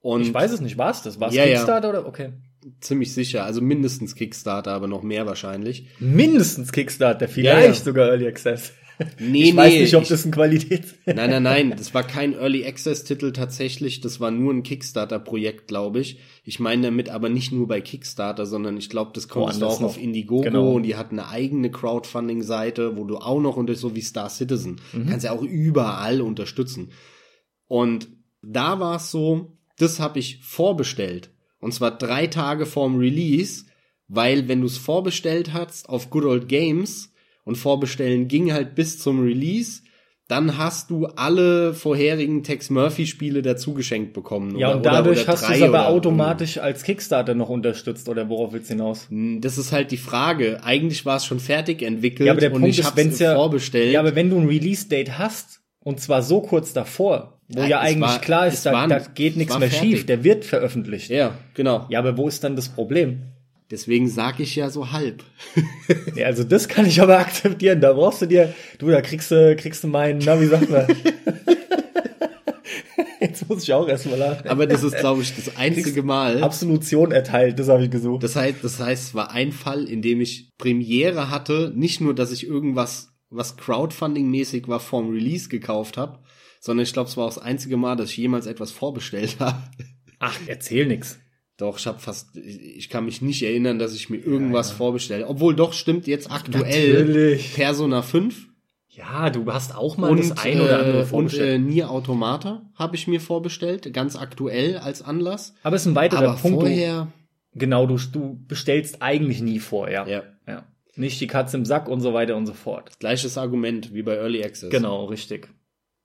Und ich weiß es nicht, war es das? War es Ja, ja. Kickstarter oder? Okay. Ziemlich sicher, also mindestens Kickstarter, aber noch mehr wahrscheinlich. Mindestens Kickstarter, Ja, vielleicht ja. sogar Early Access. Nee, ich weiß nicht, ob ich- das ein Qualität. Nein, nein, nein, das war kein Early Access Titel tatsächlich, das war nur ein Kickstarter Projekt, glaube ich. Ich meine damit aber nicht nur bei Kickstarter, sondern ich glaube, das Woanders auch auf noch. Indiegogo Genau. und die hatten eine eigene Crowdfunding Seite, wo du auch noch unter so wie Star Citizen Mhm. kannst ja auch überall unterstützen. Und da war es so, das habe ich vorbestellt und zwar drei Tage vorm Release, weil wenn du es vorbestellt hast auf Good Old Games und vorbestellen ging halt bis zum Release, dann hast du alle vorherigen Tex Murphy Spiele dazu geschenkt bekommen. Ja, oder- und oder- dadurch oder hast du es aber oder- automatisch als Kickstarter noch unterstützt, oder worauf willst du hinaus? Das ist halt die Frage. Eigentlich war es schon fertig entwickelt Ja, aber der und Punkt ich hab's wenn's ja, vorbestellt. ja, aber wenn du ein Release-Date hast, und zwar so kurz davor, wo Ja, ja, eigentlich war- klar ist, da, war- da geht nichts mehr fertig. schief, der wird veröffentlicht. ja, genau. Ja, aber wo ist dann das Problem? Deswegen sag ich ja so halb. Ja, also das kann ich aber akzeptieren. Da brauchst du dir, du, da kriegst du, kriegst du meinen, na, wie sagt man? Jetzt muss ich auch erstmal lachen. Aber das ist, glaube ich, das einzige Mal. Absolution erteilt, das habe ich gesucht. Das heißt, das heißt, es war ein Fall, in dem ich Premiere hatte, nicht nur, dass ich irgendwas, was Crowdfunding-mäßig war, vorm Release gekauft habe, sondern ich glaube, es war auch das einzige Mal, dass ich jemals etwas vorbestellt habe. Ach, erzähl nix. Doch, ich habe fast, ich kann mich nicht erinnern, dass ich mir irgendwas vorbestellt. Obwohl doch stimmt jetzt aktuell Natürlich. Persona 5 Ja, du hast auch mal und, das ein oder andere äh, und vorbestellt. äh, Nier Automata habe ich mir vorbestellt, ganz aktuell als Anlass. aber es ist ein weiterer Aber Punkt. vorher, genau, du, du bestellst eigentlich nie vor, ja. Nicht die Katze im Sack und so weiter und so fort. gleiches Argument wie bei Early Access. Genau, richtig.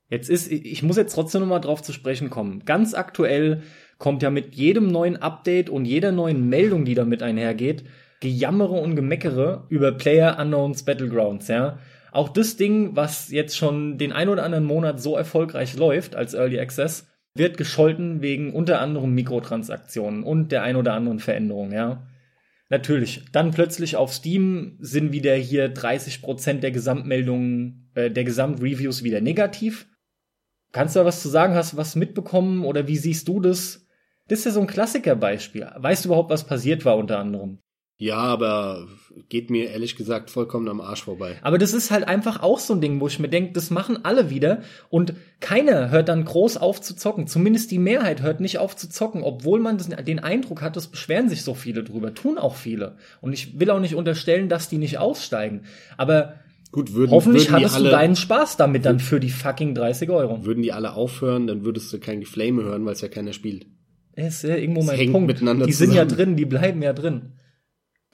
Jetzt ist, ich muss jetzt trotzdem nochmal drauf zu sprechen kommen. Ganz aktuell kommt ja mit jedem neuen Update und jeder neuen Meldung, die damit einhergeht, Gejammere und Gemeckere über Player Unknowns Battlegrounds, ja. Auch das Ding, was jetzt schon den ein oder anderen Monat so erfolgreich läuft als Early Access, wird gescholten wegen unter anderem Mikrotransaktionen und der ein oder anderen Veränderung, ja. Natürlich. Dann plötzlich auf Steam sind wieder hier 30% der Gesamtmeldungen, äh, der Gesamtreviews wieder negativ. Kannst du da was zu sagen? Hast du was mitbekommen oder wie siehst du das? Das ist ja so ein Klassikerbeispiel. Weißt du überhaupt, was passiert war unter anderem? Ja, aber geht mir ehrlich gesagt vollkommen am Arsch vorbei. Aber das ist halt einfach auch so ein Ding, wo ich mir denke, das machen alle wieder und keiner hört dann groß auf zu zocken. Zumindest die Mehrheit hört nicht auf zu zocken, obwohl man das, den Eindruck hat, es beschweren sich so viele drüber, tun auch viele. Und ich will auch nicht unterstellen, dass die nicht aussteigen. Aber Gut, würden, hoffentlich würden hattest du alle, deinen Spaß damit dann für die fucking 30 Euro. würden die alle aufhören, dann würdest du kein Geflame hören, weil es ja keiner spielt. Das ist ja irgendwo Es mein Punkt. Die sind ja drin, die bleiben ja drin.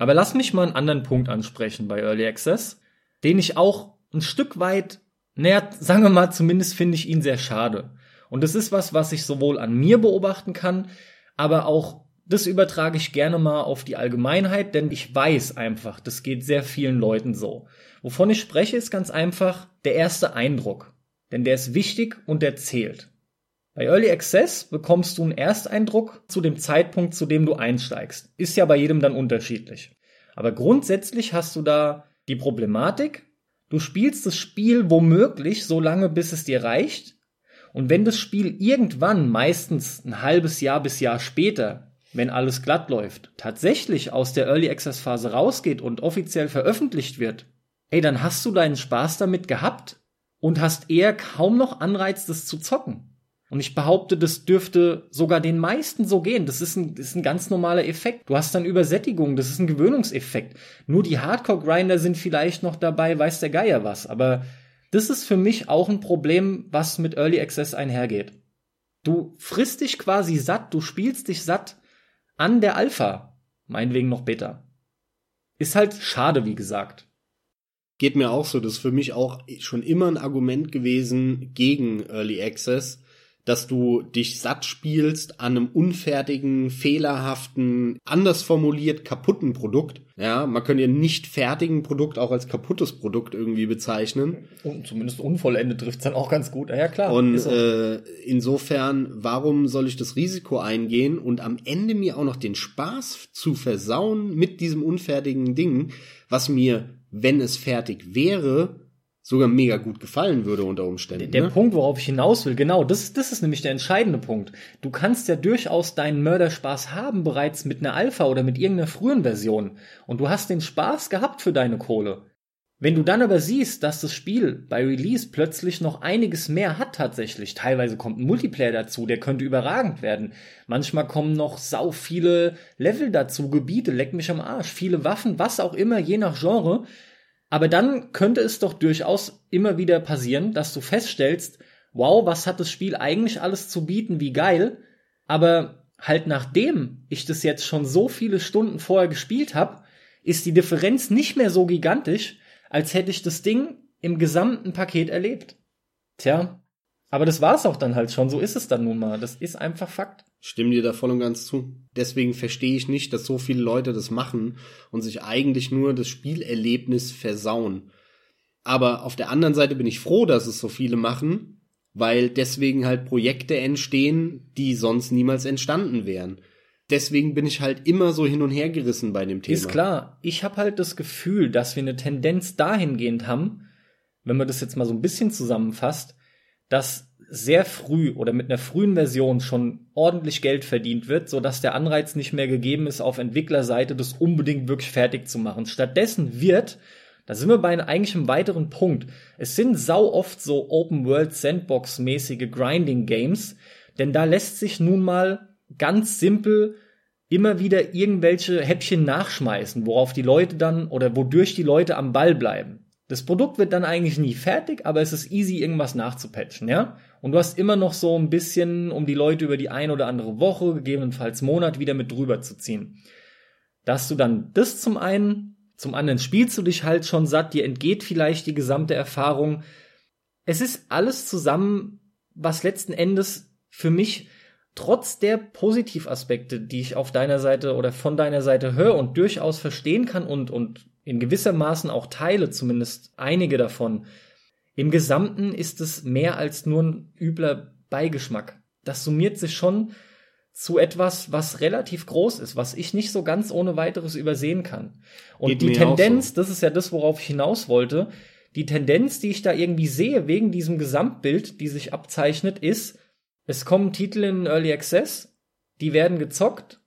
Aber lass mich mal einen anderen Punkt ansprechen bei Early Access, den ich auch ein Stück weit, naja, sagen wir mal, zumindest finde ich ihn sehr schade. Und das ist was, was ich sowohl an mir beobachten kann, aber auch das übertrage ich gerne mal auf die Allgemeinheit, denn ich weiß einfach, das geht sehr vielen Leuten so. Wovon ich spreche, ist ganz einfach der erste Eindruck. Denn der ist wichtig und der zählt. Bei Early Access bekommst du einen Ersteindruck zu dem Zeitpunkt, zu dem du einsteigst. Ist ja bei jedem dann unterschiedlich. Aber grundsätzlich hast du da die Problematik, du spielst das Spiel womöglich so lange, bis es dir reicht. Und wenn das Spiel irgendwann, meistens ein halbes Jahr bis Jahr später, wenn alles glatt läuft, tatsächlich aus der Early Access Phase rausgeht und offiziell veröffentlicht wird, ey, dann hast du deinen Spaß damit gehabt und hast eher kaum noch Anreiz, das zu zocken. Und ich behaupte, das dürfte sogar den meisten so gehen. Das ist ein, das ist ein ganz normaler Effekt. Du hast dann Übersättigung, das ist ein Gewöhnungseffekt. Nur die Hardcore-Grinder sind vielleicht noch dabei, weiß der Geier was. Aber das ist für mich auch ein Problem, was mit Early Access einhergeht. Du frisst dich quasi satt, du spielst dich satt an der Alpha. Meinetwegen noch Beta. Ist halt schade, wie gesagt. Geht mir auch so. Das ist für mich auch schon immer ein Argument gewesen gegen Early Access, dass du dich satt spielst an einem unfertigen, fehlerhaften, anders formuliert kaputten Produkt. Ja, man könnte ja nicht fertigen Produkt auch als kaputtes Produkt irgendwie bezeichnen. Und zumindest unvollendet trifft es dann auch ganz gut. Ja, klar. Und äh, insofern, warum soll ich das Risiko eingehen und am Ende mir auch noch den Spaß zu versauen mit diesem unfertigen Ding, was mir, wenn es fertig wäre, sogar mega gut gefallen würde unter Umständen. Der ne? Punkt, worauf ich hinaus will, genau, das, das ist nämlich der entscheidende Punkt. Du kannst ja durchaus deinen Mörderspaß haben bereits mit einer Alpha oder mit irgendeiner frühen Version und du hast den Spaß gehabt für deine Kohle. Wenn du dann aber siehst, dass das Spiel bei Release plötzlich noch einiges mehr hat tatsächlich, teilweise kommt ein Multiplayer dazu, der könnte überragend werden. Manchmal kommen noch sau viele Level dazu, Gebiete, leck mich am Arsch, viele Waffen, was auch immer, je nach Genre. Aber dann könnte es doch durchaus immer wieder passieren, dass du feststellst, wow, was hat das Spiel eigentlich alles zu bieten, wie geil. Aber halt nachdem ich das jetzt schon so viele Stunden vorher gespielt habe, ist die Differenz nicht mehr so gigantisch, als hätte ich das Ding im gesamten Paket erlebt. Tja, aber das war's auch dann halt schon, so ist es dann nun mal. Das ist einfach Fakt. Stimme dir da voll und ganz zu. Deswegen verstehe ich nicht, dass so viele Leute das machen und sich eigentlich nur das Spielerlebnis versauen. Aber auf der anderen Seite bin ich froh, dass es so viele machen, weil deswegen halt Projekte entstehen, die sonst niemals entstanden wären. Deswegen bin ich halt immer so hin und her gerissen bei dem Thema. Ist klar. Ich habe halt das Gefühl, dass wir eine Tendenz dahingehend haben, wenn man das jetzt mal so ein bisschen zusammenfasst, dass sehr früh oder mit einer frühen Version schon ordentlich Geld verdient wird, so dass der Anreiz nicht mehr gegeben ist, auf Entwicklerseite das unbedingt wirklich fertig zu machen. Stattdessen wird, da sind wir bei einem, eigentlich einem weiteren Punkt, es sind sau oft so Open World Sandbox mäßige Grinding Games, denn da lässt sich nun mal ganz simpel immer wieder irgendwelche Häppchen nachschmeißen, worauf die Leute dann oder wodurch die Leute am Ball bleiben. Das Produkt wird dann eigentlich nie fertig, aber es ist easy, irgendwas nachzupatchen, ja? Und du hast immer noch so ein bisschen, um die Leute über die ein oder andere Woche, gegebenenfalls Monat wieder mit drüber zu ziehen. Dass du dann das zum einen, zum anderen spielst du dich halt schon satt, dir entgeht vielleicht die gesamte Erfahrung. Es ist alles zusammen, was letzten Endes für mich trotz der Positivaspekte, die ich auf deiner Seite oder von deiner Seite höre und durchaus verstehen kann und, und in gewisser Maßen auch teile, zumindest einige davon. Im Gesamten ist es mehr als nur ein übler Beigeschmack. Das summiert sich schon zu etwas, was relativ groß ist, was ich nicht so ganz ohne weiteres übersehen kann. Und Geht die Tendenz, so. das ist ja das, worauf ich hinaus wollte, die Tendenz, die ich da irgendwie sehe, wegen diesem Gesamtbild, die sich abzeichnet, ist, es kommen Titel in Early Access, die werden gezockt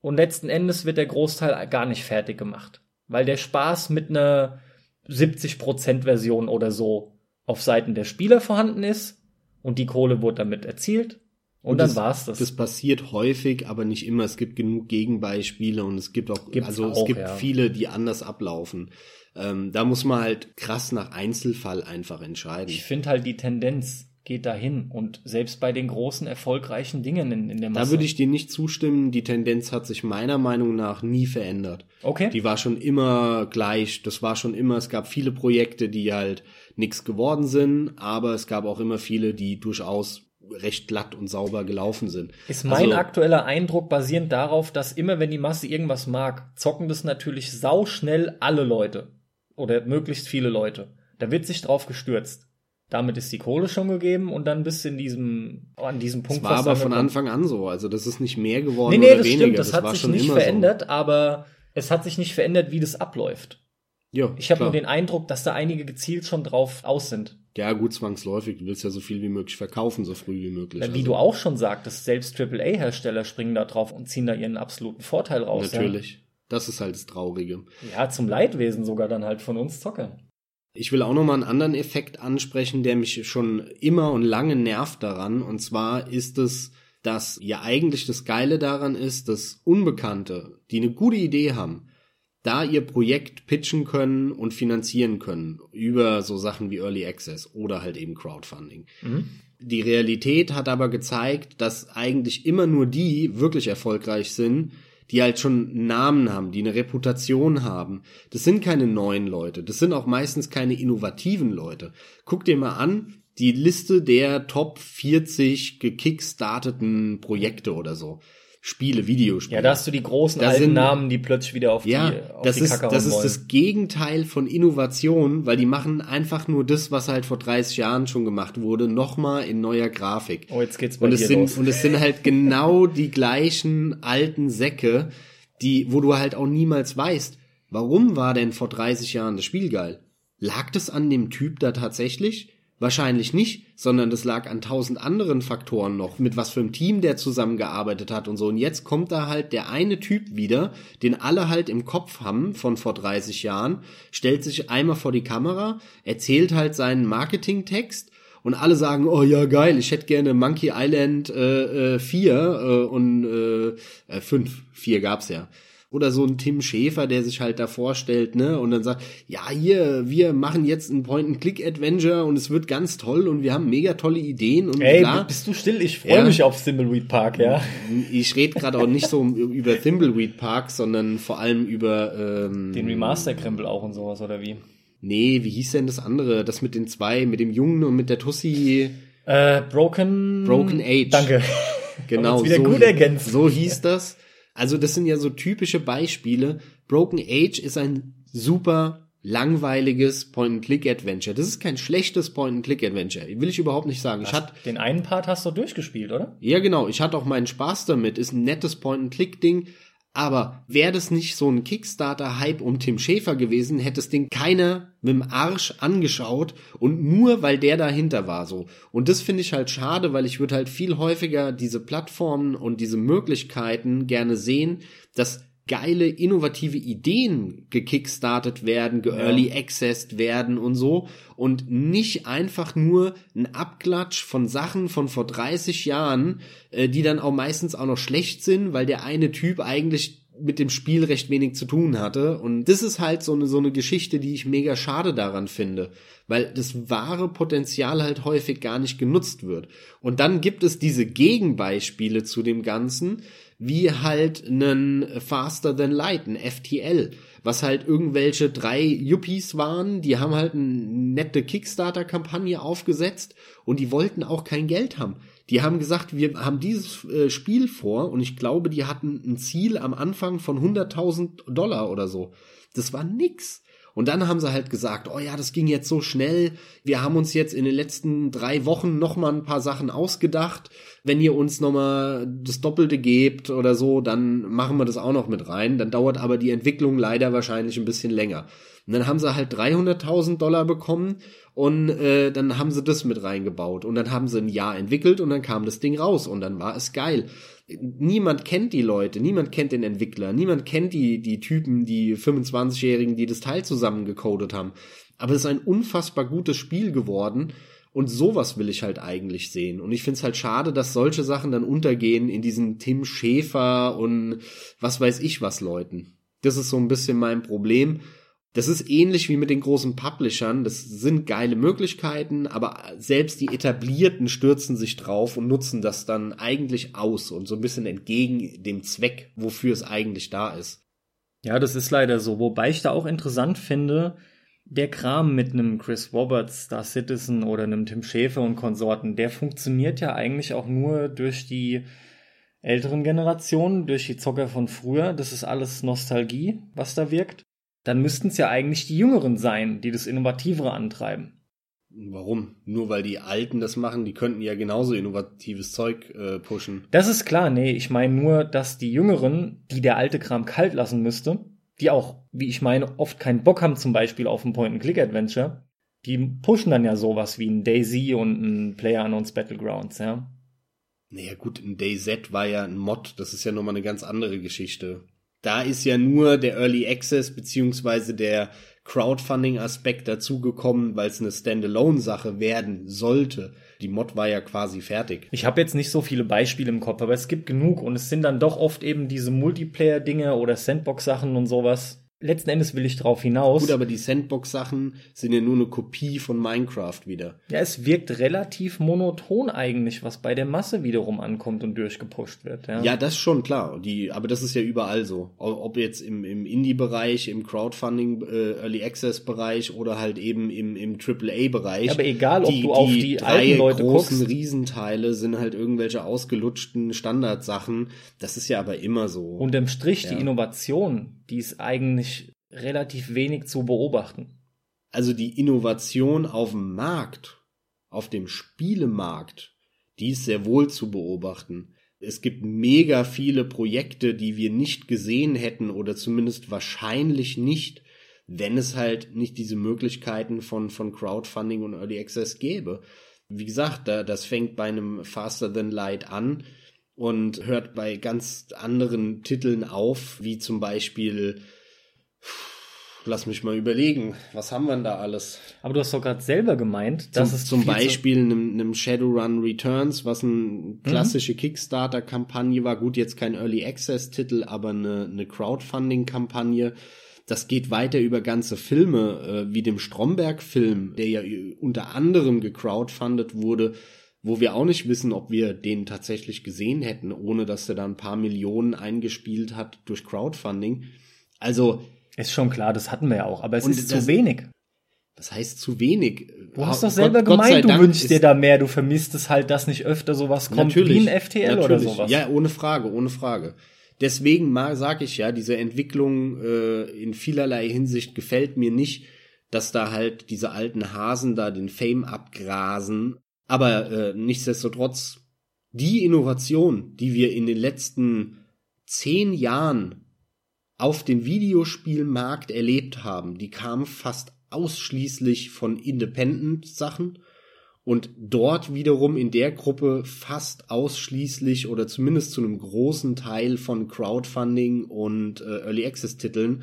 und letzten Endes wird der Großteil gar nicht fertig gemacht weil der Spaß mit einer 70% Version oder so auf Seiten der Spieler vorhanden ist und die Kohle wurde damit erzielt und, und dann das, war's das. Das passiert häufig, aber nicht immer. Es gibt genug Gegenbeispiele und es gibt auch, Gibt's also auch, es gibt ja. viele, die anders ablaufen. Ähm, da muss man halt krass nach Einzelfall einfach entscheiden. Ich finde halt die Tendenz geht dahin und selbst bei den großen erfolgreichen Dingen in, in der Masse. Da würde ich dir nicht zustimmen. Die Tendenz hat sich meiner Meinung nach nie verändert. Okay. Die war schon immer gleich. Das war schon immer. Es gab viele Projekte, die halt nichts geworden sind, aber es gab auch immer viele, die durchaus recht glatt und sauber gelaufen sind. Ist mein also, aktueller Eindruck basierend darauf, dass immer wenn die Masse irgendwas mag, zocken das natürlich sauschnell alle Leute oder möglichst viele Leute. Da wird sich drauf gestürzt damit ist die Kohle schon gegeben und dann bist du in diesem, an diesem Punkt. Das war aber von Anfang an so, also das ist nicht mehr geworden nee, nee, oder das weniger. Stimmt, das, das hat sich nicht verändert, so. aber es hat sich nicht verändert, wie das abläuft. Ja, ich habe nur den Eindruck, dass da einige gezielt schon drauf aus sind. Ja, gut, zwangsläufig. Du willst ja so viel wie möglich verkaufen, so früh wie möglich. Wie also. du auch schon sagtest, selbst AAA-Hersteller springen da drauf und ziehen da ihren absoluten Vorteil raus. Natürlich. Ja. Das ist halt das Traurige. Ja, zum Leidwesen sogar dann halt von uns Zockern. Ich will auch noch mal einen anderen Effekt ansprechen, der mich schon immer und lange nervt daran. Und zwar ist es, dass ja eigentlich das Geile daran ist, dass Unbekannte, die eine gute Idee haben, da ihr Projekt pitchen können und finanzieren können über so Sachen wie Early Access oder halt eben Crowdfunding. Mhm. Die Realität hat aber gezeigt, dass eigentlich immer nur die wirklich erfolgreich sind, die halt schon Namen haben, die eine Reputation haben. Das sind keine neuen Leute, das sind auch meistens keine innovativen Leute. Guck dir mal an, die Liste der Top 40 gekickstarteten Projekte oder so. Spiele, Videospiele. Ja, da hast du die großen Da alten sind- Namen, die plötzlich wieder auf Ja, die, auf das die ist, Kacke das ist wollen. das Gegenteil von Innovation, weil die machen einfach nur das, was halt vor 30 Jahren schon gemacht wurde, nochmal in neuer Grafik. Oh, jetzt geht's bei Und es sind, los. und es sind halt genau die gleichen alten Säcke, die, wo du halt auch niemals weißt, warum war denn vor 30 Jahren das Spiel geil? Lag das an dem Typ da tatsächlich? Wahrscheinlich nicht, sondern das lag an tausend anderen Faktoren noch, mit was für einem Team der zusammengearbeitet hat und so. Und jetzt kommt da halt der eine Typ wieder, den alle halt im Kopf haben von vor 30 Jahren, stellt sich einmal vor die Kamera, erzählt halt seinen Marketingtext und alle sagen, oh ja, geil, ich hätte gerne Monkey Island äh, äh, 4 äh, und äh, äh, 5, 4 gab's ja. Oder so ein Tim Schäfer, der sich halt da vorstellt, ne, und dann sagt, ja, hier, wir machen jetzt ein Point-and-Click-Adventure und es wird ganz toll und wir haben mega tolle Ideen und Ey, bla. bist du still? Ich freue Ja. mich auf Thimbleweed Park, ja. Ich rede gerade auch nicht so über Thimbleweed Park, sondern vor allem über ähm, Den Remaster-Krempel auch und sowas, oder wie? Nee, wie hieß denn das andere? Das mit den zwei, mit dem Jungen und mit der Tussi. Äh, Broken... Broken Age. Danke. Genau, wieder so, gut ergänzt. so hieß das. Also das sind ja so typische Beispiele. Broken Age ist ein super langweiliges Point-and-Click-Adventure. Das ist kein schlechtes Point-and-Click-Adventure. Will ich überhaupt nicht sagen. Ich hatte Den einen Part hast du durchgespielt, oder? ja, genau. Ich hatte auch meinen Spaß damit. Ist ein nettes Point-and-Click-Ding. Aber wäre das nicht so ein Kickstarter-Hype um Tim Schäfer gewesen, hätte das Ding keiner mit dem Arsch angeschaut und nur weil der dahinter war so. Und das finde ich halt schade, weil ich würde halt viel häufiger diese Plattformen und diese Möglichkeiten gerne sehen, dass geile, innovative Ideen gekickstartet werden, ge-early accessed werden und so und nicht einfach nur ein Abklatsch von Sachen von vor 30 Jahren, äh, die dann auch meistens auch noch schlecht sind, weil der eine Typ eigentlich mit dem Spiel recht wenig zu tun hatte. Und das ist halt so eine, so eine Geschichte, die ich mega schade daran finde, weil das wahre Potenzial halt häufig gar nicht genutzt wird. Und dann gibt es diese Gegenbeispiele zu dem Ganzen, wie halt einen Faster Than Light, ein FTL, was halt irgendwelche drei Yuppies waren, die haben halt eine nette Kickstarter-Kampagne aufgesetzt und die wollten auch kein Geld haben. Die haben gesagt, wir haben dieses äh, Spiel vor und ich glaube, die hatten ein Ziel am Anfang von 100.000 Dollar oder so. Das war nix. Und dann haben sie halt gesagt, oh ja, das ging jetzt so schnell. Wir haben uns jetzt in den letzten drei Wochen noch mal ein paar Sachen ausgedacht. Wenn ihr uns noch mal das Doppelte gebt oder so, dann machen wir das auch noch mit rein. Dann dauert aber die Entwicklung leider wahrscheinlich ein bisschen länger. Und dann haben sie halt 300.000 Dollar bekommen und äh, dann haben sie das mit reingebaut. Und dann haben sie ein Jahr entwickelt und dann kam das Ding raus und dann war es geil. Niemand kennt die Leute, niemand kennt den Entwickler, niemand kennt die, die Typen, die 25-Jährigen, die das Teil zusammengecodet haben. Aber es ist ein unfassbar gutes Spiel geworden und sowas will ich halt eigentlich sehen. Und ich find's halt schade, dass solche Sachen dann untergehen in diesen Tim Schäfer und was weiß ich was Leuten. Das ist so ein bisschen mein Problem. Das ist ähnlich wie mit den großen Publishern. Das sind geile Möglichkeiten, aber selbst die Etablierten stürzen sich drauf und nutzen das dann eigentlich aus und so ein bisschen entgegen dem Zweck, wofür es eigentlich da ist. Ja, das ist leider so. Wobei ich da auch interessant finde, der Kram mit einem Chris Roberts, Star Citizen oder einem Tim Schäfer und Konsorten, der funktioniert ja eigentlich auch nur durch die älteren Generationen, durch die Zocker von früher. Das ist alles Nostalgie, was da wirkt. Dann müssten es ja eigentlich die Jüngeren sein, die das Innovativere antreiben. Warum? Nur weil die Alten das machen, die könnten ja genauso innovatives Zeug äh, pushen. Das ist klar, nee, ich meine nur, dass die Jüngeren, die der alte Kram kalt lassen müsste, die auch, wie ich meine, oft keinen Bock haben, zum Beispiel auf ein Point-and-Click-Adventure, die pushen dann ja sowas wie ein Daisy und ein Player-Unknowns Battlegrounds, ja. Naja gut, ein DayZ war ja ein Mod, das ist ja nochmal eine ganz andere Geschichte. Da ist ja nur der Early Access beziehungsweise der Crowdfunding-Aspekt dazugekommen, weil es eine Standalone-Sache werden sollte. Die Mod war ja quasi fertig. Ich habe jetzt nicht so viele Beispiele im Kopf, aber es gibt genug und es sind dann doch oft eben diese Multiplayer-Dinge oder Sandbox-Sachen und sowas. Letzten Endes will ich drauf hinaus. Gut, aber die Sandbox-Sachen sind ja nur eine Kopie von Minecraft wieder. Ja, es wirkt relativ monoton eigentlich, was bei der Masse wiederum ankommt und durchgepusht wird. Ja, Ja, das schon klar. Die, aber das ist ja überall so. Ob jetzt im, im Indie-Bereich, im Crowdfunding, äh, Early Access-Bereich oder halt eben im, im AAA-Bereich. Ja, aber egal, ob du auf die alten Leute großen guckst. Riesenteile sind halt irgendwelche ausgelutschten Standardsachen. Das ist ja aber immer so. Unterm Strich, Ja. die Innovation, die ist eigentlich relativ wenig zu beobachten. also die Innovation auf dem Markt, auf dem Spielemarkt, die ist sehr wohl zu beobachten. Es gibt mega viele Projekte, die wir nicht gesehen hätten oder zumindest wahrscheinlich nicht, wenn es halt nicht diese Möglichkeiten von, von Crowdfunding und Early Access gäbe. Wie gesagt, da, das fängt bei einem Faster Than Light an und hört bei ganz anderen Titeln auf, wie zum Beispiel Lass mich mal überlegen, was haben wir denn da alles? Aber du hast doch gerade selber gemeint, dass Zum, es zum Beispiel einem, einem Shadowrun Returns, was eine klassische Kickstarter-Kampagne war. Gut, jetzt kein Early Access-Titel, aber eine, eine Crowdfunding-Kampagne. Das geht weiter über ganze Filme, äh, wie dem Stromberg-Film, der ja ü- unter anderem gecrowdfundet wurde, wo wir auch nicht wissen, ob wir den tatsächlich gesehen hätten, ohne dass er da ein paar Millionen eingespielt hat durch Crowdfunding. Also, Ist schon klar, das hatten wir ja auch, aber es ist das- zu wenig. das heißt zu wenig. Du hast Gott- doch selber Gott gemeint, du Dank wünschst dir da mehr, du vermisst es halt, dass nicht öfter sowas kommt wie ein FTL oder natürlich. sowas. Ja, ohne Frage, ohne Frage. Deswegen sage ich ja, diese Entwicklung äh, in vielerlei Hinsicht gefällt mir nicht, dass da halt diese alten Hasen da den Fame abgrasen. Aber äh, nichtsdestotrotz, die Innovation, die wir in den letzten zehn Jahren auf dem Videospielmarkt erlebt haben, die kam fast ausschließlich von Independent-Sachen und dort wiederum in der Gruppe fast ausschließlich oder zumindest zu einem großen Teil von Crowdfunding und äh, Early Access Titeln.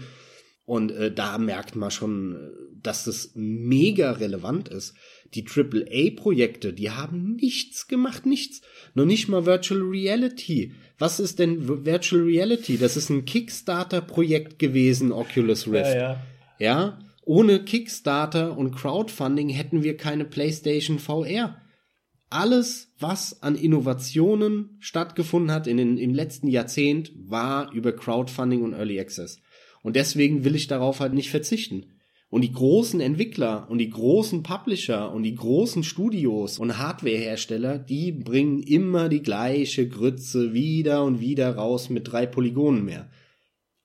Und äh, da merkt man schon, äh, dass das mega relevant ist. Die AAA-Projekte, die haben nichts gemacht, nichts. Noch nicht mal Virtual Reality. Was ist denn Virtual Reality? Das ist ein Kickstarter-Projekt gewesen, Oculus Rift. ja, ja. Ja, ohne Kickstarter und Crowdfunding hätten wir keine PlayStation VR. Alles, was an Innovationen stattgefunden hat in den, im letzten Jahrzehnt, war über Crowdfunding und Early Access. Und deswegen will ich darauf halt nicht verzichten. Und die großen Entwickler und die großen Publisher und die großen Studios und Hardwarehersteller, die bringen immer die gleiche Grütze wieder und wieder raus mit drei Polygonen mehr.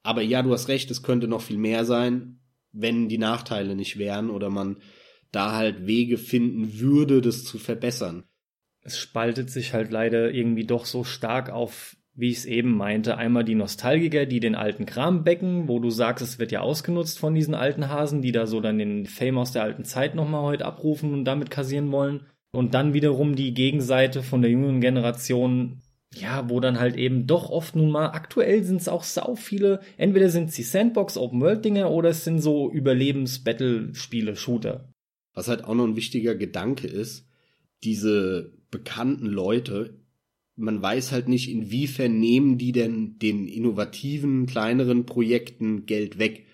Aber ja, du hast recht, es könnte noch viel mehr sein, wenn die Nachteile nicht wären oder man da halt Wege finden würde, das zu verbessern. Es spaltet sich halt leider irgendwie doch so stark auf, wie ich es eben meinte, einmal die Nostalgiker, die den alten Kram becken, wo du sagst, es wird ja ausgenutzt von diesen alten Hasen, die da so dann den Fame aus der alten Zeit nochmal heute abrufen und damit kassieren wollen. Und dann wiederum die Gegenseite von der jüngeren Generation, ja, wo dann halt eben doch oft nun mal, aktuell sind es auch sau viele, entweder sind es die Sandbox Open World Dinger oder es sind so Überlebens-Battle-Spiele, Shooter. Was halt auch noch ein wichtiger Gedanke ist, diese bekannten Leute, man weiß halt nicht, inwiefern nehmen die denn den innovativen, kleineren Projekten Geld weg.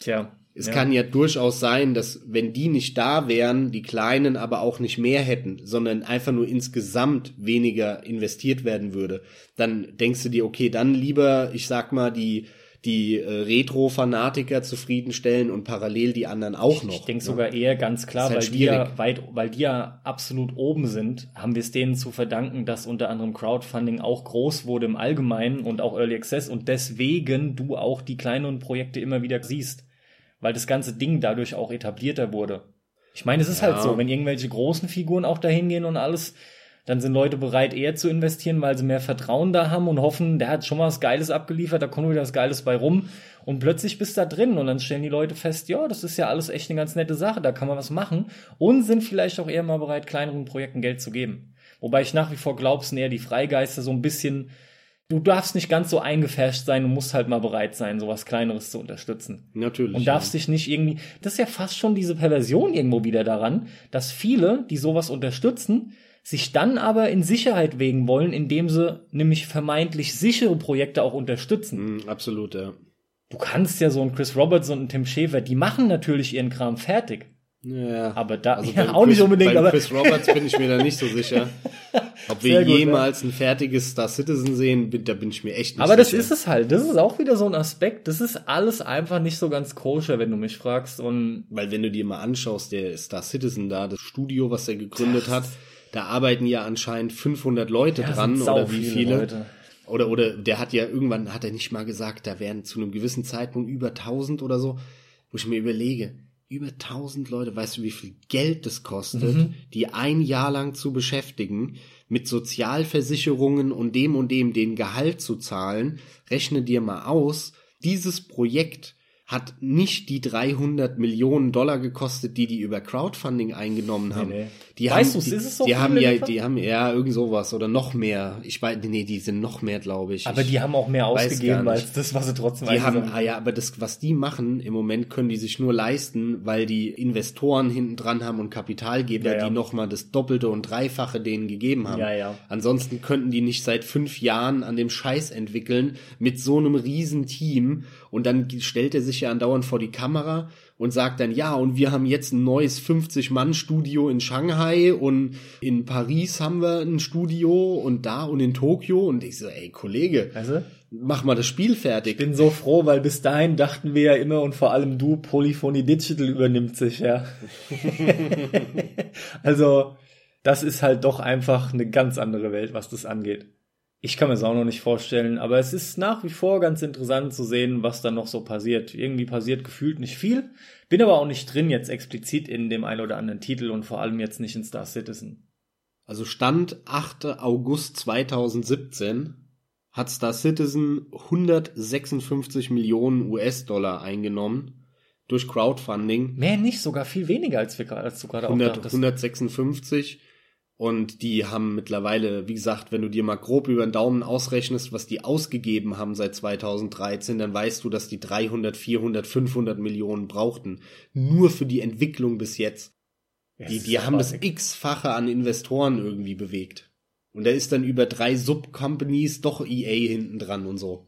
Tja. Es ja. kann ja durchaus sein, dass wenn die nicht da wären, die Kleinen aber auch nicht mehr hätten, sondern einfach nur insgesamt weniger investiert werden würde. Dann denkst du dir, okay, dann lieber, ich sag mal, die die äh, Retro-Fanatiker zufriedenstellen und parallel die anderen auch noch. Ich denke ne? sogar eher ganz klar, halt weil, die ja weit, weil die ja absolut oben sind, haben wir es denen zu verdanken, dass unter anderem Crowdfunding auch groß wurde im Allgemeinen und auch Early Access und deswegen du auch die kleineren Projekte immer wieder siehst, weil das ganze Ding dadurch auch etablierter wurde. Ich meine, es ist Ja. halt so, wenn irgendwelche großen Figuren auch dahin gehen und alles, dann sind Leute bereit, eher zu investieren, weil sie mehr Vertrauen da haben und hoffen, der hat schon mal was Geiles abgeliefert, da kommt wieder was Geiles bei rum. Und plötzlich bist du da drin und dann stellen die Leute fest, ja, das ist ja alles echt eine ganz nette Sache, da kann man was machen und sind vielleicht auch eher mal bereit, kleineren Projekten Geld zu geben. Wobei ich nach wie vor glaube, es sind eher die Freigeister so ein bisschen, du darfst nicht ganz so eingefärscht sein, du musst halt mal bereit sein, sowas Kleineres zu unterstützen. Natürlich. Und darfst ja. dich nicht irgendwie, das ist ja fast schon diese Perversion irgendwo wieder daran, dass viele, die sowas unterstützen, sich dann aber in Sicherheit wägen wollen, indem sie nämlich vermeintlich sichere Projekte auch unterstützen. Mm, absolut, ja. Du kannst ja so einen Chris Roberts und einen Tim Schäfer, die machen natürlich ihren Kram fertig. Ja. Aber da Also ja, auch nicht Chris, unbedingt, beim aber Chris Roberts bin ich mir da nicht so sicher. Ob wir gut, jemals ein fertiges Star Citizen sehen, da bin ich mir echt nicht Aber das sicher. ist es halt. Das ist auch wieder so ein Aspekt. Das ist alles einfach nicht so ganz koscher, wenn du mich fragst. Und Weil wenn du dir mal anschaust, der Star Citizen da, das Studio, was er gegründet hat, da arbeiten ja anscheinend 500 Leute Ja, dran oder wie viele viele. Leute. Oder, oder der hat ja irgendwann, hat er nicht mal gesagt, da wären zu einem gewissen Zeitpunkt über 1000 oder so, wo ich mir überlege, über 1000 Leute, weißt du, wie viel Geld das kostet, Mhm. die ein Jahr lang zu beschäftigen, mit Sozialversicherungen und dem und dem den Gehalt zu zahlen, rechne dir mal aus, dieses Projekt hat nicht die 300 Millionen Dollar gekostet, die die über Crowdfunding eingenommen haben. nee. Die Weißt haben, die, ist es so die haben ja, die haben ja irgend sowas oder noch mehr. Ich weiß, nee, die sind noch mehr, glaube ich. aber die haben auch mehr ausgegeben als das, was sie trotzdem die haben, ah ja, aber das, was die machen, im Moment können die sich nur leisten, weil die Investoren hinten dran haben und Kapitalgeber, Ja, ja. die nochmal das Doppelte und Dreifache denen gegeben haben. Ja, ja. Ansonsten könnten die nicht seit fünf Jahren an dem Scheiß entwickeln mit so einem riesen Team und dann stellt er sich ja andauernd vor die Kamera und sagt dann, ja, und wir haben jetzt ein neues 50-Mann-Studio in Shanghai und in Paris haben wir ein Studio und da und in Tokio und ich so, ey, Kollege, du? mach mal das Spiel fertig. Ich bin so froh, weil bis dahin dachten wir ja immer und vor allem du, Polyphony Digital übernimmt sich, ja. also, das ist halt doch einfach eine ganz andere Welt, was das angeht. Ich kann mir es auch noch nicht vorstellen, aber es ist nach wie vor ganz interessant zu sehen, was da noch so passiert. Irgendwie passiert gefühlt nicht viel, bin aber auch nicht drin jetzt explizit in dem ein oder anderen Titel und vor allem jetzt nicht in Star Citizen. Also Stand 8. August 2017 hat Star Citizen 156 Millionen US-Dollar eingenommen durch Crowdfunding. Mehr nicht, sogar viel weniger als, wir, als du gerade auch 100, dachtest. 156 und die haben mittlerweile, wie gesagt, wenn du dir mal grob über den Daumen ausrechnest, was die ausgegeben haben seit 2013, dann weißt du, dass die 300, 400, 500 Millionen brauchten. Nur für die Entwicklung bis jetzt. Ja, Die, die haben das x-fache an Investoren irgendwie bewegt. Und da ist dann über drei Sub-Companies doch EA hinten dran und so.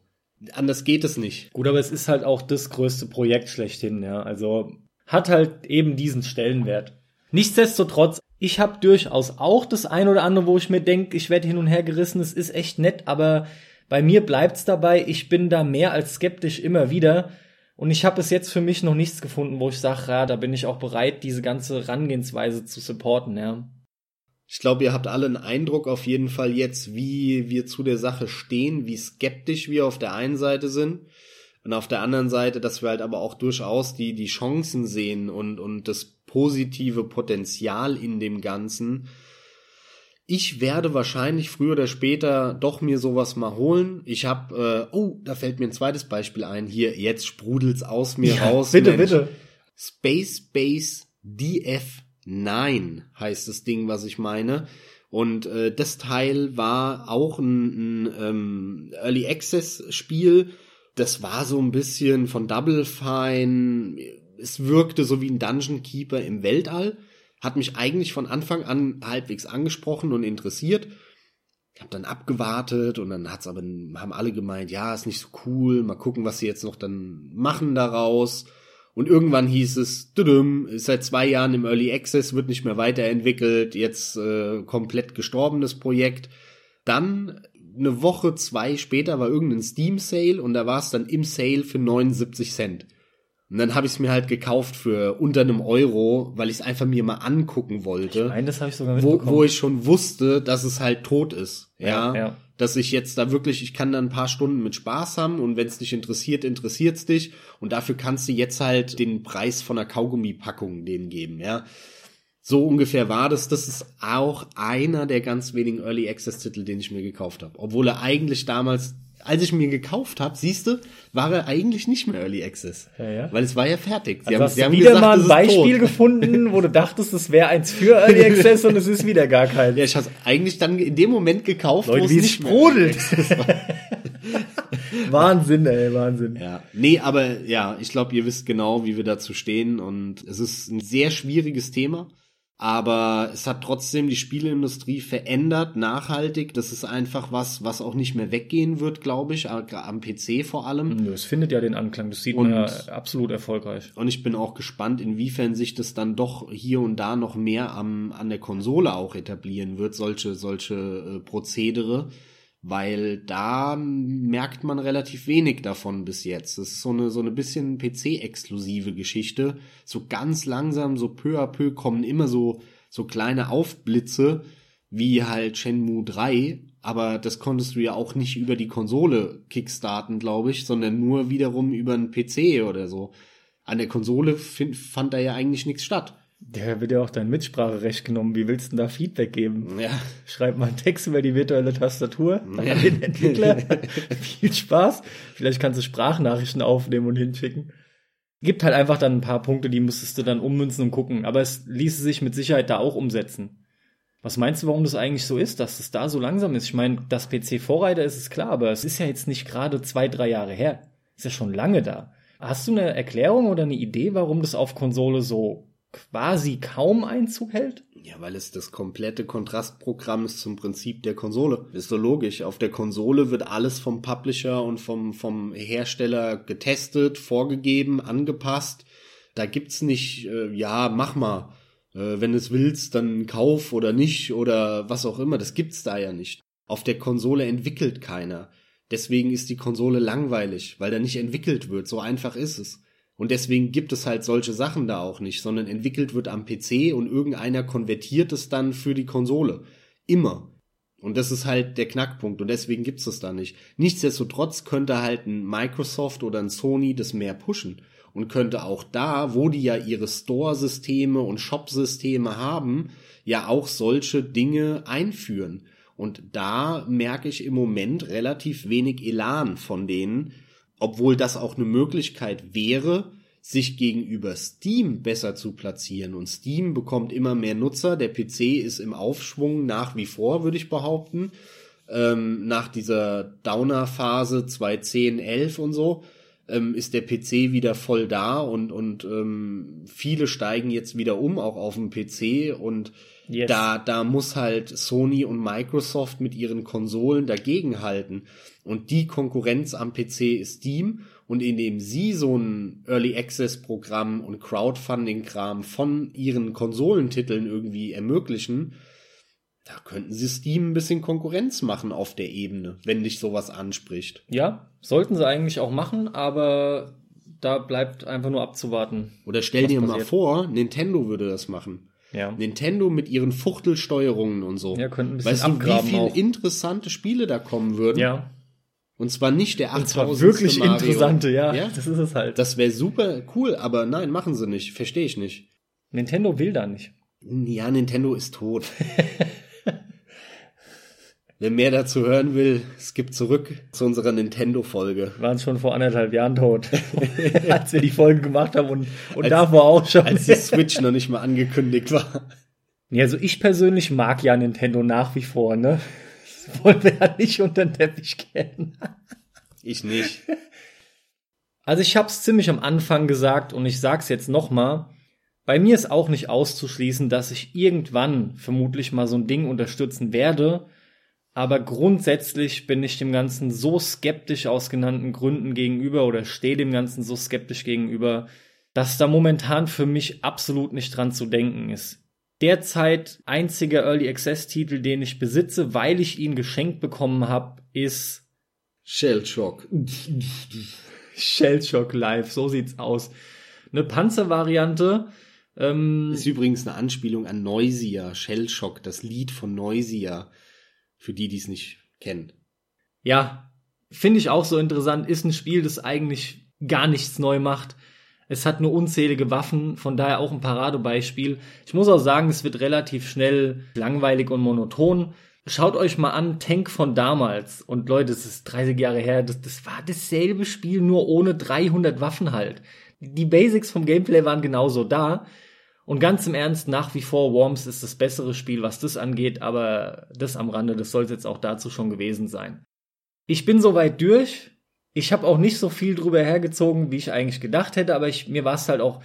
Anders geht es nicht. Gut, aber es ist halt auch das größte Projekt schlechthin, ja. Also hat halt eben diesen Stellenwert. Nichtsdestotrotz, ich habe durchaus auch das ein oder andere, wo ich mir denke, ich werde hin und her gerissen, es ist echt nett, aber bei mir bleibt's dabei, ich bin da mehr als skeptisch immer wieder. Und ich habe es jetzt für mich noch nichts gefunden, wo ich sage, ja, da bin ich auch bereit, diese ganze Rangehensweise zu supporten, ja. Ich glaube, ihr habt alle einen Eindruck auf jeden Fall jetzt, wie wir zu der Sache stehen, wie skeptisch wir auf der einen Seite sind. Und auf der anderen Seite, dass wir halt aber auch durchaus die, die Chancen sehen und, und das positive Potenzial in dem Ganzen. Ich werde wahrscheinlich früher oder später doch mir sowas mal holen. Ich habe, äh, oh, da fällt mir ein zweites Beispiel ein. Hier, jetzt sprudelt's aus mir raus. bitte, Mensch. bitte. Space Base DF9 heißt das Ding, was ich meine. Und äh, das Teil war auch ein, ein ähm, Early Access Spiel. Das war so ein bisschen von Double Fine. Es wirkte so wie ein Dungeon Keeper im Weltall. Hat mich eigentlich von Anfang an halbwegs angesprochen und interessiert. Ich habe dann abgewartet und dann hat's aber haben alle gemeint, ja, ist nicht so cool, mal gucken, was sie jetzt noch dann machen daraus. Und irgendwann hieß es, düdüm, ist seit zwei Jahren im Early Access, wird nicht mehr weiterentwickelt, jetzt äh, komplett gestorbenes Projekt. Dann eine Woche, zwei später war irgendein Steam Sale und da war es dann im Sale für 79 Cent. Und dann habe ich es mir halt gekauft für unter einem Euro, weil ich es einfach mir mal angucken wollte Nein, das habe ich sogar wo, mitbekommen. wo ich schon wusste, dass es halt tot ist. Ja, Ja, ja. Dass ich jetzt da wirklich, ich kann da ein paar Stunden mit Spaß haben und wenn es dich interessiert, interessiert's dich. Und dafür kannst du jetzt halt den Preis von einer Kaugummipackung denen geben, ja. So ungefähr war das. Das ist auch einer der ganz wenigen Early Access Titel, den ich mir gekauft habe. Obwohl er eigentlich damals, als ich mir gekauft habe, siehst du, war er eigentlich nicht mehr Early Access. Ja, ja. Weil es war ja fertig. Sie Also hast du wieder mal ein Beispiel gefunden, wo du dachtest, es wäre eins für Early Access und es ist wieder gar kein. Ja, ich habe eigentlich dann in dem Moment gekauft, Leute, wo es nicht sprudelt. Wahnsinn, ey, Wahnsinn. Ja, nee, aber ja, ich glaube, ihr wisst genau, wie wir dazu stehen und es ist ein sehr schwieriges Thema. Aber es hat trotzdem die Spieleindustrie verändert, nachhaltig. Das ist einfach was, was auch nicht mehr weggehen wird, glaube ich, am PC vor allem. Es findet ja den Anklang, das sieht und, man ja absolut erfolgreich. Und ich bin auch gespannt, inwiefern sich das dann doch hier und da noch mehr am, an der Konsole auch etablieren wird, solche, solche äh, Prozedere weil da merkt man relativ wenig davon bis jetzt. Das ist so eine, so eine bisschen PC-exklusive Geschichte. So ganz langsam, so peu à peu kommen immer so, so kleine Aufblitze, wie halt Shenmue 3, aber das konntest du ja auch nicht über die Konsole kickstarten, glaube ich, sondern nur wiederum über einen PC oder so. An der Konsole fand da ja eigentlich nichts statt. Der wird ja auch dein Mitspracherecht genommen. Wie willst du denn da Feedback geben? Ja. Schreib mal einen Text über die virtuelle Tastatur ja. an den Entwickler. Viel Spaß. Vielleicht kannst du Sprachnachrichten aufnehmen und hinschicken. Gibt halt einfach dann ein paar Punkte, die müsstest du dann ummünzen und gucken. Aber es ließe sich mit Sicherheit da auch umsetzen. Was meinst du, warum das eigentlich so ist, dass es da so langsam ist? Ich meine, dass PC Vorreiter ist, ist klar, aber es ist ja jetzt nicht gerade zwei, drei Jahre her. Ist ja schon lange da. Hast du eine Erklärung oder eine Idee, warum das auf Konsole so quasi kaum Einzug hält? Ja, weil es das komplette Kontrastprogramm ist zum Prinzip der Konsole. Ist so logisch. Auf der Konsole wird alles vom Publisher und vom, vom Hersteller getestet, vorgegeben, angepasst. Da gibt's nicht, äh, ja, mach mal. Äh, wenn es willst, dann kauf oder nicht oder was auch immer. Das gibt's da ja nicht. Auf der Konsole entwickelt keiner. Deswegen ist die Konsole langweilig, weil da nicht entwickelt wird. So einfach ist es. Und deswegen gibt es halt solche Sachen da auch nicht, sondern entwickelt wird am PC und irgendeiner konvertiert es dann für die Konsole. Immer. Und das ist halt der Knackpunkt und deswegen gibt es das da nicht. Nichtsdestotrotz könnte halt ein Microsoft oder ein Sony das mehr pushen und könnte auch da, wo die ja ihre Store-Systeme und Shop-Systeme haben, ja auch solche Dinge einführen. Und da merke ich im Moment relativ wenig Elan von denen, obwohl das auch eine Möglichkeit wäre, sich gegenüber Steam besser zu platzieren. Und Steam bekommt immer mehr Nutzer. Der PC ist im Aufschwung nach wie vor, würde ich behaupten. Ähm, nach dieser Downer-Phase 2010, 11 und so ähm, ist der PC wieder voll da und, und ähm, viele steigen jetzt wieder um, auch auf dem PC und yes. da, da muss halt Sony und Microsoft mit ihren Konsolen dagegenhalten. Und die Konkurrenz am PC ist Steam und indem sie so ein Early Access Programm und Crowdfunding Kram von ihren Konsolentiteln irgendwie ermöglichen, da könnten sie Steam ein bisschen Konkurrenz machen auf der Ebene, wenn dich sowas anspricht. Ja, sollten sie eigentlich auch machen, aber da bleibt einfach nur abzuwarten. Oder stell dir passiert. mal vor, Nintendo würde das machen. Ja. Nintendo mit ihren Fuchtelsteuerungen und so. Ja, könnten ein bisschen weißt du, wie viele interessante Spiele da kommen würden? Ja. Und zwar nicht der 8000. Und zwar wirklich Mario. interessante, ja, ja. Das ist es halt. Das wäre super cool, aber nein, machen sie nicht. Verstehe ich nicht. Nintendo will da nicht. Ja, Nintendo ist tot. Wer mehr dazu hören will, skip zurück zu unserer Nintendo-Folge. Waren schon vor anderthalb Jahren tot, als wir die Folge gemacht haben und, und als, davor auch schon. Als die Switch noch nicht mal angekündigt war. Ja, also ich persönlich mag ja Nintendo nach wie vor, ne? Das wollen wir ja nicht unter den Teppich kennen. Ich nicht. Also ich hab's ziemlich am Anfang gesagt und ich sag's jetzt nochmal. Bei mir ist auch nicht auszuschließen, dass ich irgendwann vermutlich mal so ein Ding unterstützen werde. Aber grundsätzlich bin ich dem Ganzen so skeptisch aus genannten Gründen gegenüber oder stehe dem Ganzen so skeptisch gegenüber, dass da momentan für mich absolut nicht dran zu denken ist. Derzeit einziger Early Access Titel, den ich besitze, weil ich ihn geschenkt bekommen habe, ist Shellshock. Shellshock Live, so sieht's aus. Eine Panzervariante, ähm, ist übrigens eine Anspielung an Noisia, Shellshock, das Lied von Noisia, für die, die es nicht kennen. Ja, finde ich auch so interessant, ist ein Spiel, das eigentlich gar nichts neu macht. Es hat nur unzählige Waffen, von daher auch ein Paradebeispiel. Ich muss auch sagen, es wird relativ schnell langweilig und monoton. Schaut euch mal an, Tank von damals. Und Leute, das ist 30 Jahre her, das, das war dasselbe Spiel, nur ohne 300 Waffen halt. Die Basics vom Gameplay waren genauso da. Und ganz im Ernst, nach wie vor, Worms ist das bessere Spiel, was das angeht, aber das am Rande, das soll jetzt auch dazu schon gewesen sein. Ich bin soweit durch. Ich habe auch nicht so viel drüber hergezogen, wie ich eigentlich gedacht hätte, aber ich, mir war es halt auch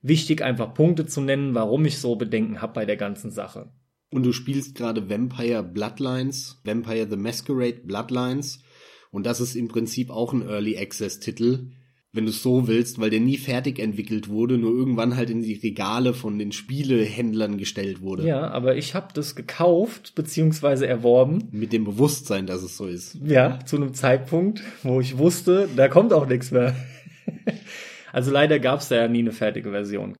wichtig, einfach Punkte zu nennen, warum ich so Bedenken habe bei der ganzen Sache. Und du spielst gerade Vampire Bloodlines, Vampire the Masquerade Bloodlines. Und das ist im Prinzip auch ein Early Access Titel, wenn du es so willst, weil der nie fertig entwickelt wurde, nur irgendwann halt in die Regale von den Spielehändlern gestellt wurde. Ja, aber ich habe das gekauft beziehungsweise erworben. Mit dem Bewusstsein, dass es so ist. Ja, zu einem Zeitpunkt, wo ich wusste, da kommt auch nichts mehr. also leider gab es da ja nie eine fertige Version.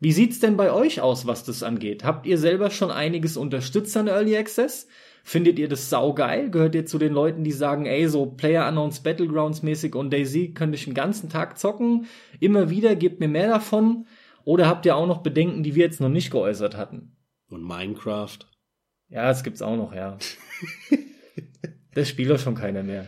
Wie sieht's denn bei euch aus, was das angeht? Habt ihr selber schon einiges unterstützt an Early Access? Findet ihr das saugeil? Gehört ihr zu den Leuten, die sagen, ey, so Player Unknowns Battlegrounds mäßig und Daisy könnte ich den ganzen Tag zocken? Immer wieder, gebt mir mehr davon? Oder habt ihr auch noch Bedenken, die wir jetzt noch nicht geäußert hatten? Und Minecraft? Ja, das gibt's auch noch, ja. das spielt doch schon keiner mehr.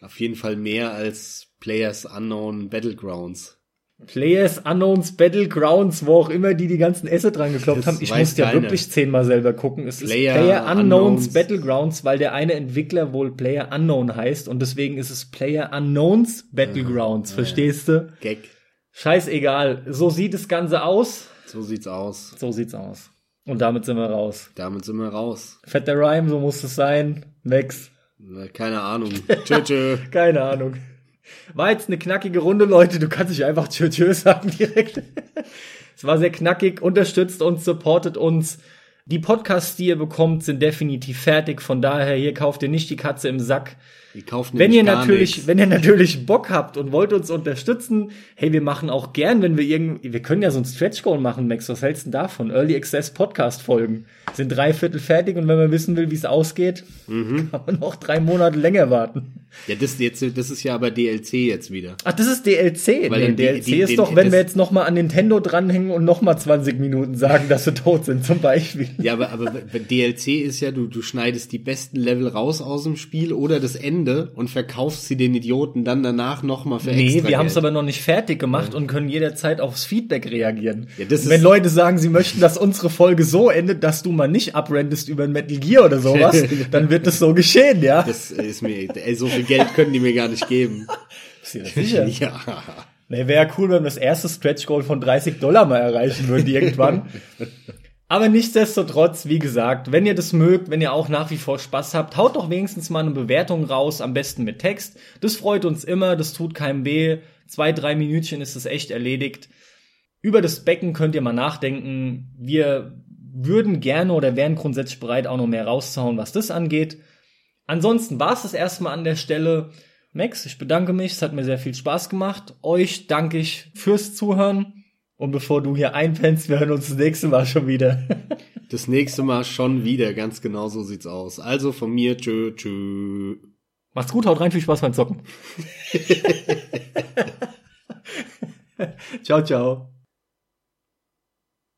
Auf jeden Fall mehr als Players Unknown Battlegrounds. Players Unknowns Battlegrounds, wo auch immer die die ganzen Esse dran gekloppt haben. Ich musste ja wirklich zehnmal selber gucken. Es Player ist Player Unknowns, Unknowns Battlegrounds, weil der eine Entwickler wohl Player Unknown heißt und deswegen ist es Player Unknowns Battlegrounds. Ja, verstehst du? Gag. Scheißegal. So sieht das Ganze aus. So sieht's aus. So sieht's aus. Und damit sind wir raus. Damit sind wir raus. Fetter Rhyme, so muss es sein. Max. Keine Ahnung. tschö, tschö. Keine Ahnung. War jetzt eine knackige Runde, Leute. Du kannst dich einfach tschö, tschö sagen direkt. es war sehr knackig. Unterstützt uns, supportet uns. Die Podcasts, die ihr bekommt, sind definitiv fertig. Von daher, hier kauft ihr nicht die Katze im Sack. Die kaufen wenn ihr natürlich, nichts. wenn ihr natürlich Bock habt und wollt uns unterstützen, hey, wir machen auch gern, wenn wir irgendwie, wir können ja so ein Stretch Goal machen, Max. Was hältst du davon? Early Access Podcast Folgen sind drei Viertel fertig und wenn man wissen will, wie es ausgeht, mhm. kann man noch drei Monate länger warten. Ja, das jetzt, das ist ja aber DLC jetzt wieder. Ach, das ist DLC. Weil nee, DLC die, ist den, doch, wenn wir jetzt noch mal an Nintendo dranhängen und noch mal 20 Minuten sagen, dass sie tot sind, zum Beispiel. Ja, aber, aber DLC ist ja, du, du schneidest die besten Level raus aus dem Spiel oder das Ende und verkaufst sie den Idioten dann danach noch mal für nee, extra Nee, wir haben es aber noch nicht fertig gemacht ja. und können jederzeit aufs Feedback reagieren. Ja, das wenn Leute sagen, sie möchten, dass unsere Folge so endet, dass du mal nicht abrendest über ein Metal Gear oder sowas, dann wird es so geschehen, ja. Das ist mir, ey, so viel Geld können die mir gar nicht geben. Bist du sicher? ja. Nee, wäre ja cool, wenn wir das erste Stretch Goal von 30 Dollar mal erreichen würden irgendwann. Aber nichtsdestotrotz, wie gesagt, wenn ihr das mögt, wenn ihr auch nach wie vor Spaß habt, haut doch wenigstens mal eine Bewertung raus, am besten mit Text. Das freut uns immer, das tut keinem weh. Zwei, drei Minütchen ist es echt erledigt. Über das Becken könnt ihr mal nachdenken. Wir würden gerne oder wären grundsätzlich bereit, auch noch mehr rauszuhauen, was das angeht. Ansonsten war es das erstmal an der Stelle. Max, ich bedanke mich, es hat mir sehr viel Spaß gemacht. Euch danke ich fürs Zuhören. Und bevor du hier einpennst, wir hören uns das nächste Mal schon wieder. das nächste Mal schon wieder, ganz genau so sieht's aus. Also von mir, tschö, tschö. Macht's gut, haut rein, viel Spaß beim Zocken. ciao, ciao.